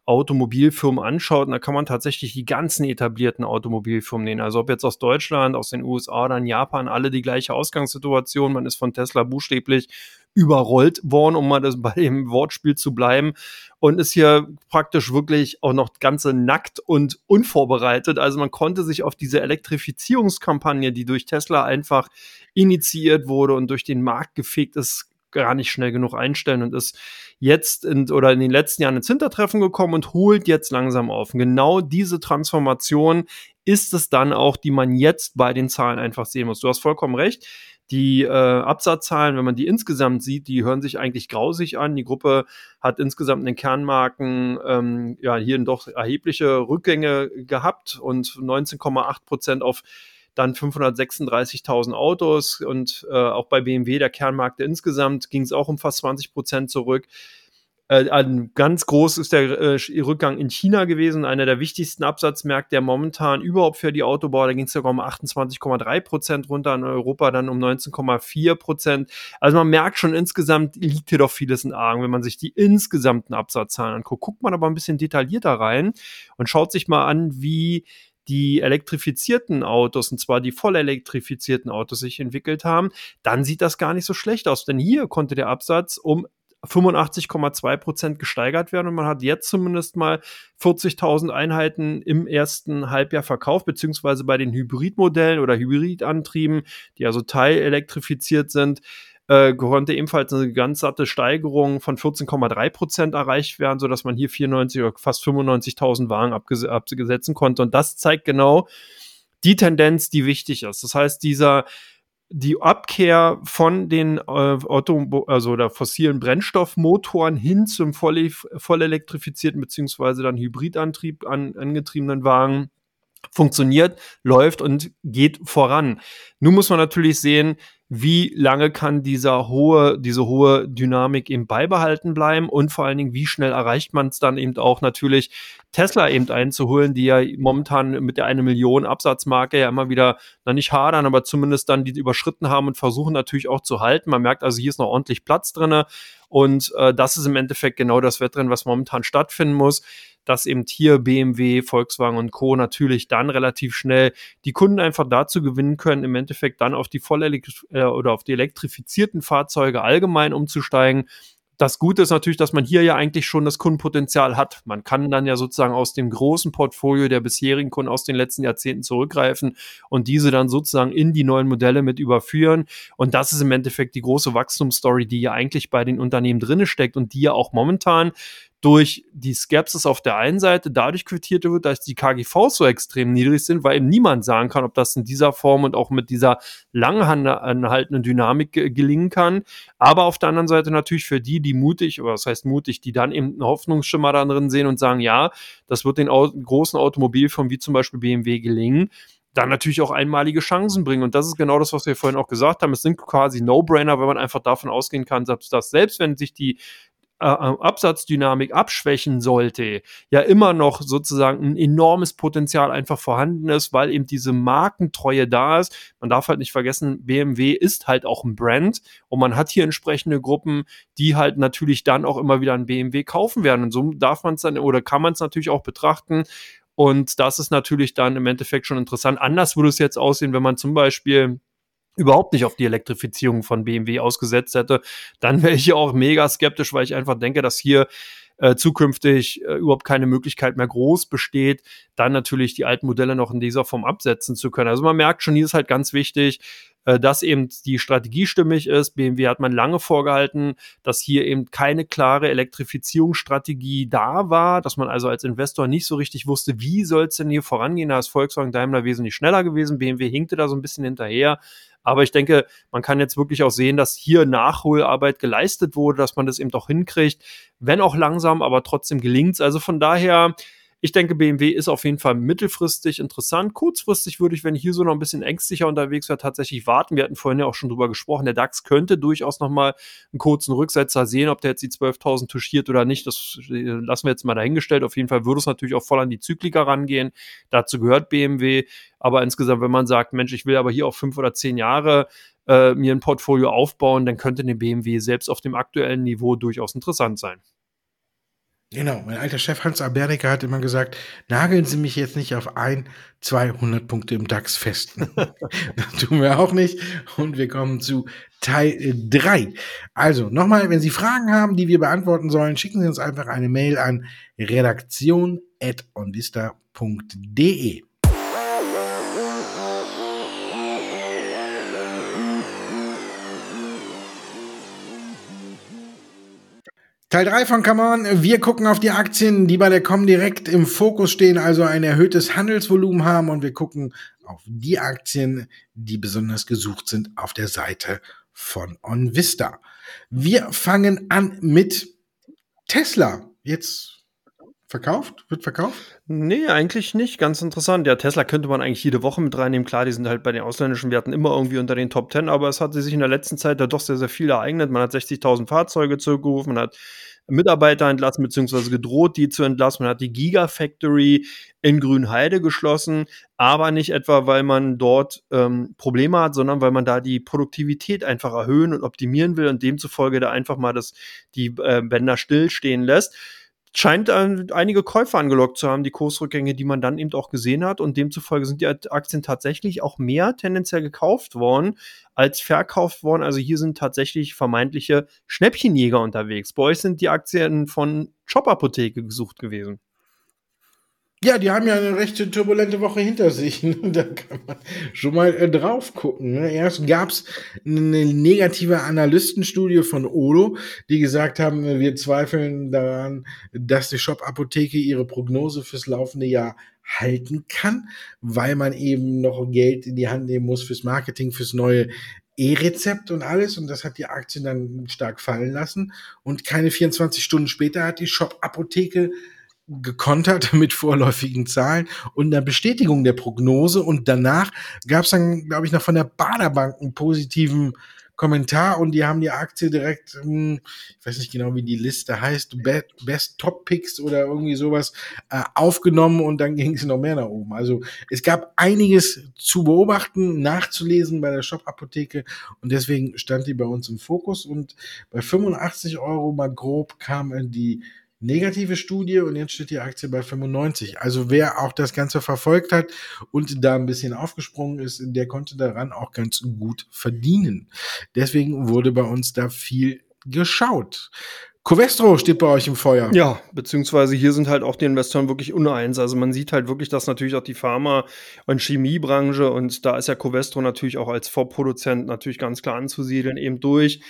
Automobilfirmen anschaut, da kann man tatsächlich die ganzen etablierten Automobilfirmen nehmen. Also ob jetzt aus Deutschland, aus den USA oder in Japan, alle die gleiche Ausgangssituation. Man ist von Tesla buchstäblich überrollt worden, um mal das bei dem Wortspiel zu bleiben. Und ist hier praktisch wirklich auch noch ganze nackt und unvorbereitet. Also man konnte sich auf diese Elektrifizierungskampagne, die durch Tesla einfach initiiert wurde und durch den Markt gefegt ist, gar nicht schnell genug einstellen und ist jetzt in, oder in den letzten Jahren ins Hintertreffen gekommen und holt jetzt langsam auf. Und genau diese Transformation ist es dann auch, die man jetzt bei den Zahlen einfach sehen muss. Du hast vollkommen recht. Die äh, Absatzzahlen, wenn man die insgesamt sieht, die hören sich eigentlich grausig an. Die Gruppe hat insgesamt in den Kernmarken ähm, ja hier doch erhebliche Rückgänge gehabt und 19,8 Prozent auf dann 536.000 Autos und äh, auch bei BMW, der Kernmarkt insgesamt, ging es auch um fast 20 Prozent zurück. Äh, ganz groß ist der äh, Rückgang in China gewesen, einer der wichtigsten Absatzmärkte der momentan überhaupt für die Autobauer. Da ging es sogar um 28,3 Prozent runter, in Europa dann um 19,4 Prozent. Also man merkt schon, insgesamt liegt hier doch vieles in Argen, wenn man sich die insgesamten Absatzzahlen anguckt. Guckt man aber ein bisschen detaillierter rein und schaut sich mal an, wie die elektrifizierten Autos, und zwar die voll elektrifizierten Autos sich entwickelt haben, dann sieht das gar nicht so schlecht aus. Denn hier konnte der Absatz um 85,2 Prozent gesteigert werden und man hat jetzt zumindest mal 40.000 Einheiten im ersten Halbjahr verkauft, beziehungsweise bei den Hybridmodellen oder Hybridantrieben, die also teilelektrifiziert sind, äh, konnte ebenfalls eine ganz satte Steigerung von 14,3 Prozent erreicht werden, sodass man hier 94 oder fast 95.000 Wagen abges konnte. Und das zeigt genau die Tendenz, die wichtig ist. Das heißt, dieser die Abkehr von den äh, Auto, also der fossilen Brennstoffmotoren hin zum voll, voll elektrifizierten beziehungsweise dann Hybridantrieb an, angetriebenen Wagen funktioniert, läuft und geht voran. Nun muss man natürlich sehen, wie lange kann dieser hohe, diese hohe Dynamik eben beibehalten bleiben und vor allen Dingen, wie schnell erreicht man es dann eben auch natürlich, Tesla eben einzuholen, die ja momentan mit der eine Million Absatzmarke ja immer wieder, na nicht hadern, aber zumindest dann die überschritten haben und versuchen natürlich auch zu halten. Man merkt also, hier ist noch ordentlich Platz drinne und äh, das ist im Endeffekt genau das Wettrennen, was momentan stattfinden muss dass eben hier BMW, Volkswagen und Co. natürlich dann relativ schnell die Kunden einfach dazu gewinnen können, im Endeffekt dann auf die voll äh, oder auf die elektrifizierten Fahrzeuge allgemein umzusteigen das Gute ist natürlich, dass man hier ja eigentlich schon das Kundenpotenzial hat. Man kann dann ja sozusagen aus dem großen Portfolio der bisherigen Kunden aus den letzten Jahrzehnten zurückgreifen und diese dann sozusagen in die neuen Modelle mit überführen. Und das ist im Endeffekt die große Wachstumsstory, die ja eigentlich bei den Unternehmen drinne steckt und die ja auch momentan durch die Skepsis auf der einen Seite dadurch quittiert wird, dass die KGVs so extrem niedrig sind, weil eben niemand sagen kann, ob das in dieser Form und auch mit dieser langanhaltenden Dynamik gelingen kann. Aber auf der anderen Seite natürlich für die, die mutig, oder das heißt mutig, die dann eben einen Hoffnungsschimmer da drin sehen und sagen, ja, das wird den großen Automobilfirmen wie zum Beispiel BMW gelingen dann natürlich auch einmalige Chancen bringen. Und das ist genau das, was wir vorhin auch gesagt haben. Es sind quasi No-Brainer, wenn man einfach davon ausgehen kann, dass selbst wenn sich die äh, äh, Absatzdynamik abschwächen sollte, ja immer noch sozusagen ein enormes Potenzial einfach vorhanden ist, weil eben diese Markentreue da ist. Man darf halt nicht vergessen, BMW ist halt auch ein Brand und man hat hier entsprechende Gruppen, die halt natürlich dann auch immer wieder ein BMW kaufen werden. Und so darf man es dann oder kann man es natürlich auch betrachten. Und das ist natürlich dann im Endeffekt schon interessant. Anders würde es jetzt aussehen, wenn man zum Beispiel überhaupt nicht auf die Elektrifizierung von BMW ausgesetzt hätte, dann wäre ich auch mega skeptisch, weil ich einfach denke, dass hier äh, zukünftig äh, überhaupt keine Möglichkeit mehr groß besteht, dann natürlich die alten Modelle noch in dieser Form absetzen zu können. Also man merkt schon, hier ist halt ganz wichtig, äh, dass eben die Strategie stimmig ist. BMW hat man lange vorgehalten, dass hier eben keine klare Elektrifizierungsstrategie da war, dass man also als Investor nicht so richtig wusste, wie soll es denn hier vorangehen. Da ist Volkswagen Daimler wesentlich schneller gewesen. BMW hinkte da so ein bisschen hinterher. Aber ich denke, man kann jetzt wirklich auch sehen, dass hier Nachholarbeit geleistet wurde, dass man das eben auch hinkriegt, wenn auch langsam, aber trotzdem gelingt Also von daher, ich denke, BMW ist auf jeden Fall mittelfristig interessant. Kurzfristig würde ich, wenn ich hier so noch ein bisschen ängstlicher unterwegs wäre, tatsächlich warten. Wir hatten vorhin ja auch schon drüber gesprochen. Der DAX könnte durchaus noch mal einen kurzen Rücksetzer sehen, ob der jetzt die 12.000 touchiert oder nicht. Das äh, lassen wir jetzt mal dahingestellt. Auf jeden Fall würde es natürlich auch voll an die Zyklika rangehen. Dazu gehört BMW. Aber insgesamt, wenn man sagt, Mensch, ich will aber hier auch fünf oder zehn Jahre äh, mir ein Portfolio aufbauen, dann könnte eine BMW selbst auf dem aktuellen Niveau durchaus interessant sein. Genau, mein alter Chef Hans Alberdiker hat immer gesagt, nageln Sie mich jetzt nicht auf ein, 200 Punkte im DAX fest. das tun wir auch nicht. Und wir kommen zu Teil 3. Also nochmal, wenn Sie Fragen haben, die wir beantworten sollen, schicken Sie uns einfach eine Mail an redaktion.ondista.de. Teil 3 von Come On. Wir gucken auf die Aktien, die bei der Comdirect im Fokus stehen, also ein erhöhtes Handelsvolumen haben und wir gucken auf die Aktien, die besonders gesucht sind auf der Seite von OnVista. Wir fangen an mit Tesla. Jetzt verkauft? Wird verkauft? Nee, eigentlich nicht. Ganz interessant. Ja, Tesla könnte man eigentlich jede Woche mit reinnehmen. Klar, die sind halt bei den ausländischen Werten immer irgendwie unter den Top 10, aber es hat sich in der letzten Zeit da doch sehr, sehr viel ereignet. Man hat 60.000 Fahrzeuge zurückgerufen, man hat Mitarbeiter entlassen bzw. gedroht, die zu entlassen. Man hat die Gigafactory in Grünheide geschlossen, aber nicht etwa, weil man dort ähm, Probleme hat, sondern weil man da die Produktivität einfach erhöhen und optimieren will und demzufolge da einfach mal das, die äh, Bänder stillstehen lässt scheint äh, einige Käufer angelockt zu haben, die Kursrückgänge, die man dann eben auch gesehen hat. Und demzufolge sind die Aktien tatsächlich auch mehr tendenziell gekauft worden als verkauft worden. Also hier sind tatsächlich vermeintliche Schnäppchenjäger unterwegs. Bei euch sind die Aktien von Shop Apotheke gesucht gewesen. Ja, die haben ja eine recht turbulente Woche hinter sich. Ne? Da kann man schon mal äh, drauf gucken. Ne? Erst gab es eine negative Analystenstudie von Odo, die gesagt haben, wir zweifeln daran, dass die Shop-Apotheke ihre Prognose fürs laufende Jahr halten kann, weil man eben noch Geld in die Hand nehmen muss fürs Marketing, fürs neue E-Rezept und alles und das hat die Aktien dann stark fallen lassen und keine 24 Stunden später hat die Shop-Apotheke gekontert mit vorläufigen Zahlen und einer Bestätigung der Prognose. Und danach gab es dann, glaube ich, noch von der Baderbank einen positiven Kommentar und die haben die Aktie direkt, hm, ich weiß nicht genau, wie die Liste heißt, Best Top Picks oder irgendwie sowas äh, aufgenommen und dann ging es noch mehr nach oben. Also es gab einiges zu beobachten, nachzulesen bei der Shop-Apotheke und deswegen stand die bei uns im Fokus und bei 85 Euro mal grob kam die negative Studie und jetzt steht die Aktie bei 95. Also wer auch das Ganze verfolgt hat und da ein bisschen aufgesprungen ist, der konnte daran auch ganz gut verdienen. Deswegen wurde bei uns da viel geschaut. Covestro steht bei euch im Feuer. Ja, beziehungsweise hier sind halt auch die Investoren wirklich uneins. Also man sieht halt wirklich, dass natürlich auch die Pharma- und Chemiebranche und da ist ja Covestro natürlich auch als Vorproduzent natürlich ganz klar anzusiedeln, eben durch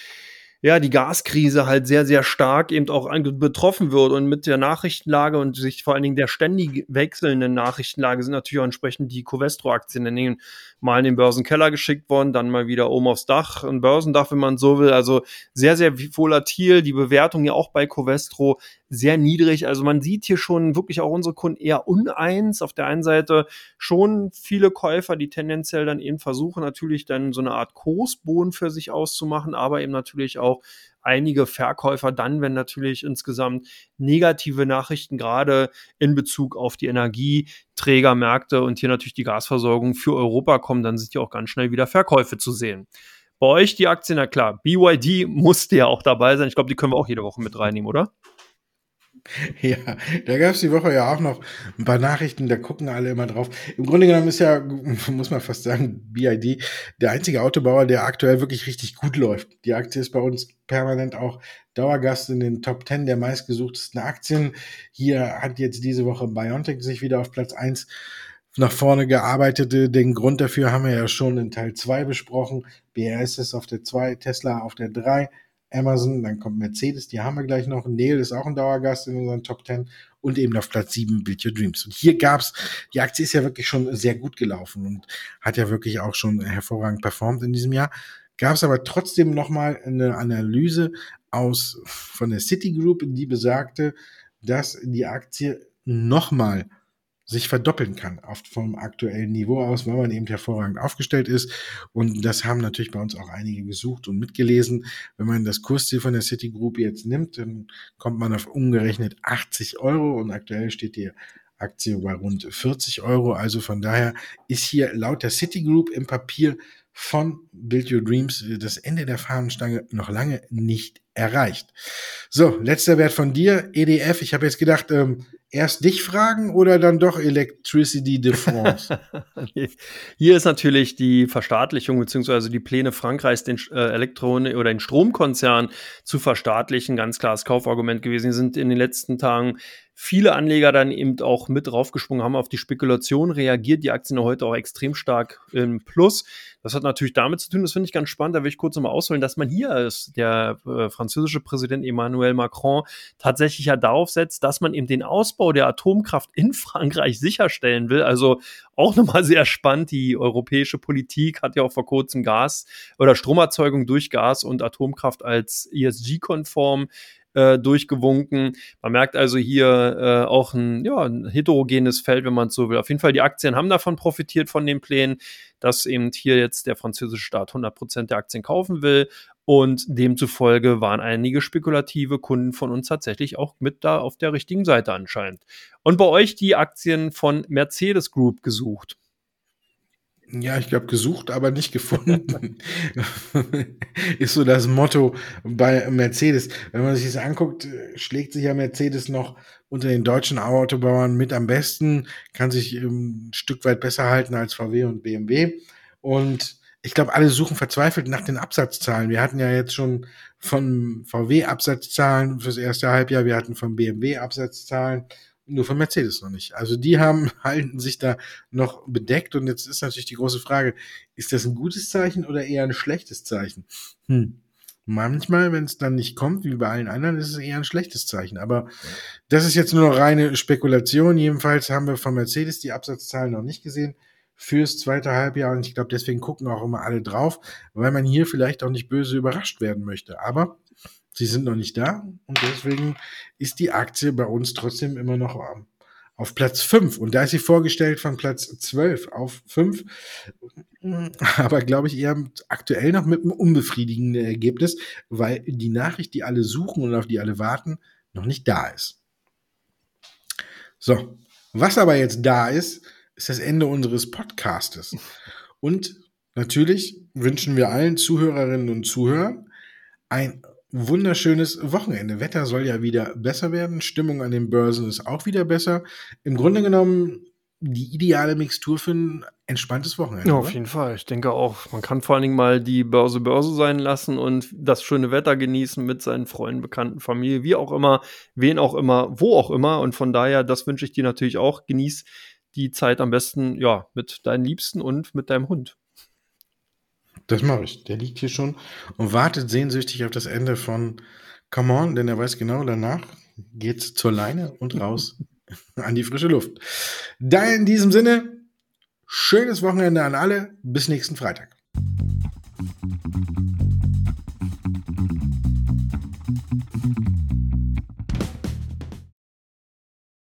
ja, die Gaskrise halt sehr, sehr stark eben auch betroffen wird und mit der Nachrichtenlage und sich vor allen Dingen der ständig wechselnden Nachrichtenlage sind natürlich auch entsprechend die Covestro-Aktien in den mal in den Börsenkeller geschickt worden, dann mal wieder oben aufs Dach, ein Börsendach, wenn man so will. Also sehr, sehr volatil. Die Bewertung ja auch bei Covestro sehr niedrig. Also man sieht hier schon wirklich auch unsere Kunden eher uneins. Auf der einen Seite schon viele Käufer, die tendenziell dann eben versuchen, natürlich dann so eine Art Kursboden für sich auszumachen, aber eben natürlich auch einige Verkäufer dann, wenn natürlich insgesamt negative Nachrichten gerade in Bezug auf die Energieträgermärkte und hier natürlich die Gasversorgung für Europa kommen, dann sind ja auch ganz schnell wieder Verkäufe zu sehen. Bei euch die Aktien, na klar, BYD musste ja auch dabei sein. Ich glaube, die können wir auch jede Woche mit reinnehmen, oder? Ja, da gab es die Woche ja auch noch ein paar Nachrichten, da gucken alle immer drauf. Im Grunde genommen ist ja, muss man fast sagen, BID der einzige Autobauer, der aktuell wirklich richtig gut läuft. Die Aktie ist bei uns permanent auch Dauergast in den Top 10 der meistgesuchtesten Aktien. Hier hat jetzt diese Woche Biontech sich wieder auf Platz 1 nach vorne gearbeitet. Den Grund dafür haben wir ja schon in Teil 2 besprochen. BRS ist auf der 2, Tesla auf der 3. Amazon, dann kommt Mercedes, die haben wir gleich noch. Neil ist auch ein Dauergast in unseren Top 10 und eben auf Platz 7 Build Your Dreams. Und hier gab's, die Aktie ist ja wirklich schon sehr gut gelaufen und hat ja wirklich auch schon hervorragend performt in diesem Jahr. Gab es aber trotzdem nochmal eine Analyse aus von der Citigroup, die besagte, dass die Aktie nochmal sich verdoppeln kann auf, vom aktuellen Niveau aus, weil man eben hervorragend aufgestellt ist. Und das haben natürlich bei uns auch einige gesucht und mitgelesen. Wenn man das Kursziel von der Citigroup jetzt nimmt, dann kommt man auf umgerechnet 80 Euro und aktuell steht die Aktie bei rund 40 Euro. Also von daher ist hier laut der Citigroup im Papier von Build Your Dreams das Ende der Fahnenstange noch lange nicht erreicht. So, letzter Wert von dir, EDF. Ich habe jetzt gedacht, ähm, erst dich fragen oder dann doch Electricity de France? Hier ist natürlich die Verstaatlichung beziehungsweise die Pläne Frankreichs, den äh, Elektron- oder den Stromkonzern zu verstaatlichen, ganz klar das Kaufargument gewesen. Die sind in den letzten Tagen viele Anleger dann eben auch mit draufgesprungen, haben auf die Spekulation reagiert. Die Aktien heute auch extrem stark im Plus. Das hat natürlich damit zu tun, das finde ich ganz spannend, da will ich kurz nochmal ausholen, dass man hier ist, der äh, französische Präsident Emmanuel Macron tatsächlich ja darauf setzt, dass man eben den Ausbau der Atomkraft in Frankreich sicherstellen will. Also auch nochmal sehr spannend. Die europäische Politik hat ja auch vor kurzem Gas oder Stromerzeugung durch Gas und Atomkraft als ESG-konform äh, durchgewunken. Man merkt also hier äh, auch ein, ja, ein heterogenes Feld, wenn man so will. Auf jeden Fall, die Aktien haben davon profitiert von den Plänen, dass eben hier jetzt der französische Staat 100 Prozent der Aktien kaufen will. Und demzufolge waren einige spekulative Kunden von uns tatsächlich auch mit da auf der richtigen Seite anscheinend. Und bei euch die Aktien von Mercedes Group gesucht. Ja, ich glaube, gesucht, aber nicht gefunden. ist so das Motto bei Mercedes. Wenn man sich das anguckt, schlägt sich ja Mercedes noch unter den deutschen Autobauern mit am besten, kann sich ein Stück weit besser halten als VW und BMW. Und ich glaube, alle suchen verzweifelt nach den Absatzzahlen. Wir hatten ja jetzt schon von VW Absatzzahlen fürs erste Halbjahr, wir hatten von BMW Absatzzahlen nur von Mercedes noch nicht. Also die haben, halten sich da noch bedeckt und jetzt ist natürlich die große Frage, ist das ein gutes Zeichen oder eher ein schlechtes Zeichen? Hm. Manchmal, wenn es dann nicht kommt, wie bei allen anderen, ist es eher ein schlechtes Zeichen. Aber das ist jetzt nur noch reine Spekulation. Jedenfalls haben wir von Mercedes die Absatzzahlen noch nicht gesehen fürs zweite Halbjahr. Und ich glaube, deswegen gucken auch immer alle drauf, weil man hier vielleicht auch nicht böse überrascht werden möchte. Aber Sie sind noch nicht da und deswegen ist die Aktie bei uns trotzdem immer noch auf Platz 5. Und da ist sie vorgestellt von Platz 12 auf 5. Aber glaube ich eher aktuell noch mit einem unbefriedigenden Ergebnis, weil die Nachricht, die alle suchen und auf die alle warten, noch nicht da ist. So, was aber jetzt da ist, ist das Ende unseres Podcastes. Und natürlich wünschen wir allen Zuhörerinnen und Zuhörern ein wunderschönes Wochenende. Wetter soll ja wieder besser werden. Stimmung an den Börsen ist auch wieder besser. Im Grunde genommen die ideale Mixtur für ein entspanntes Wochenende. Ja, auf jeden Fall. Ich denke auch, man kann vor allen Dingen mal die Börse Börse sein lassen und das schöne Wetter genießen mit seinen Freunden, Bekannten, Familie, wie auch immer, wen auch immer, wo auch immer. Und von daher, das wünsche ich dir natürlich auch. Genieß die Zeit am besten, ja, mit deinen Liebsten und mit deinem Hund. Das mache ich. Der liegt hier schon und wartet sehnsüchtig auf das Ende von Come On, denn er weiß genau, danach geht's zur Leine und raus an die frische Luft. Da in diesem Sinne, schönes Wochenende an alle. Bis nächsten Freitag.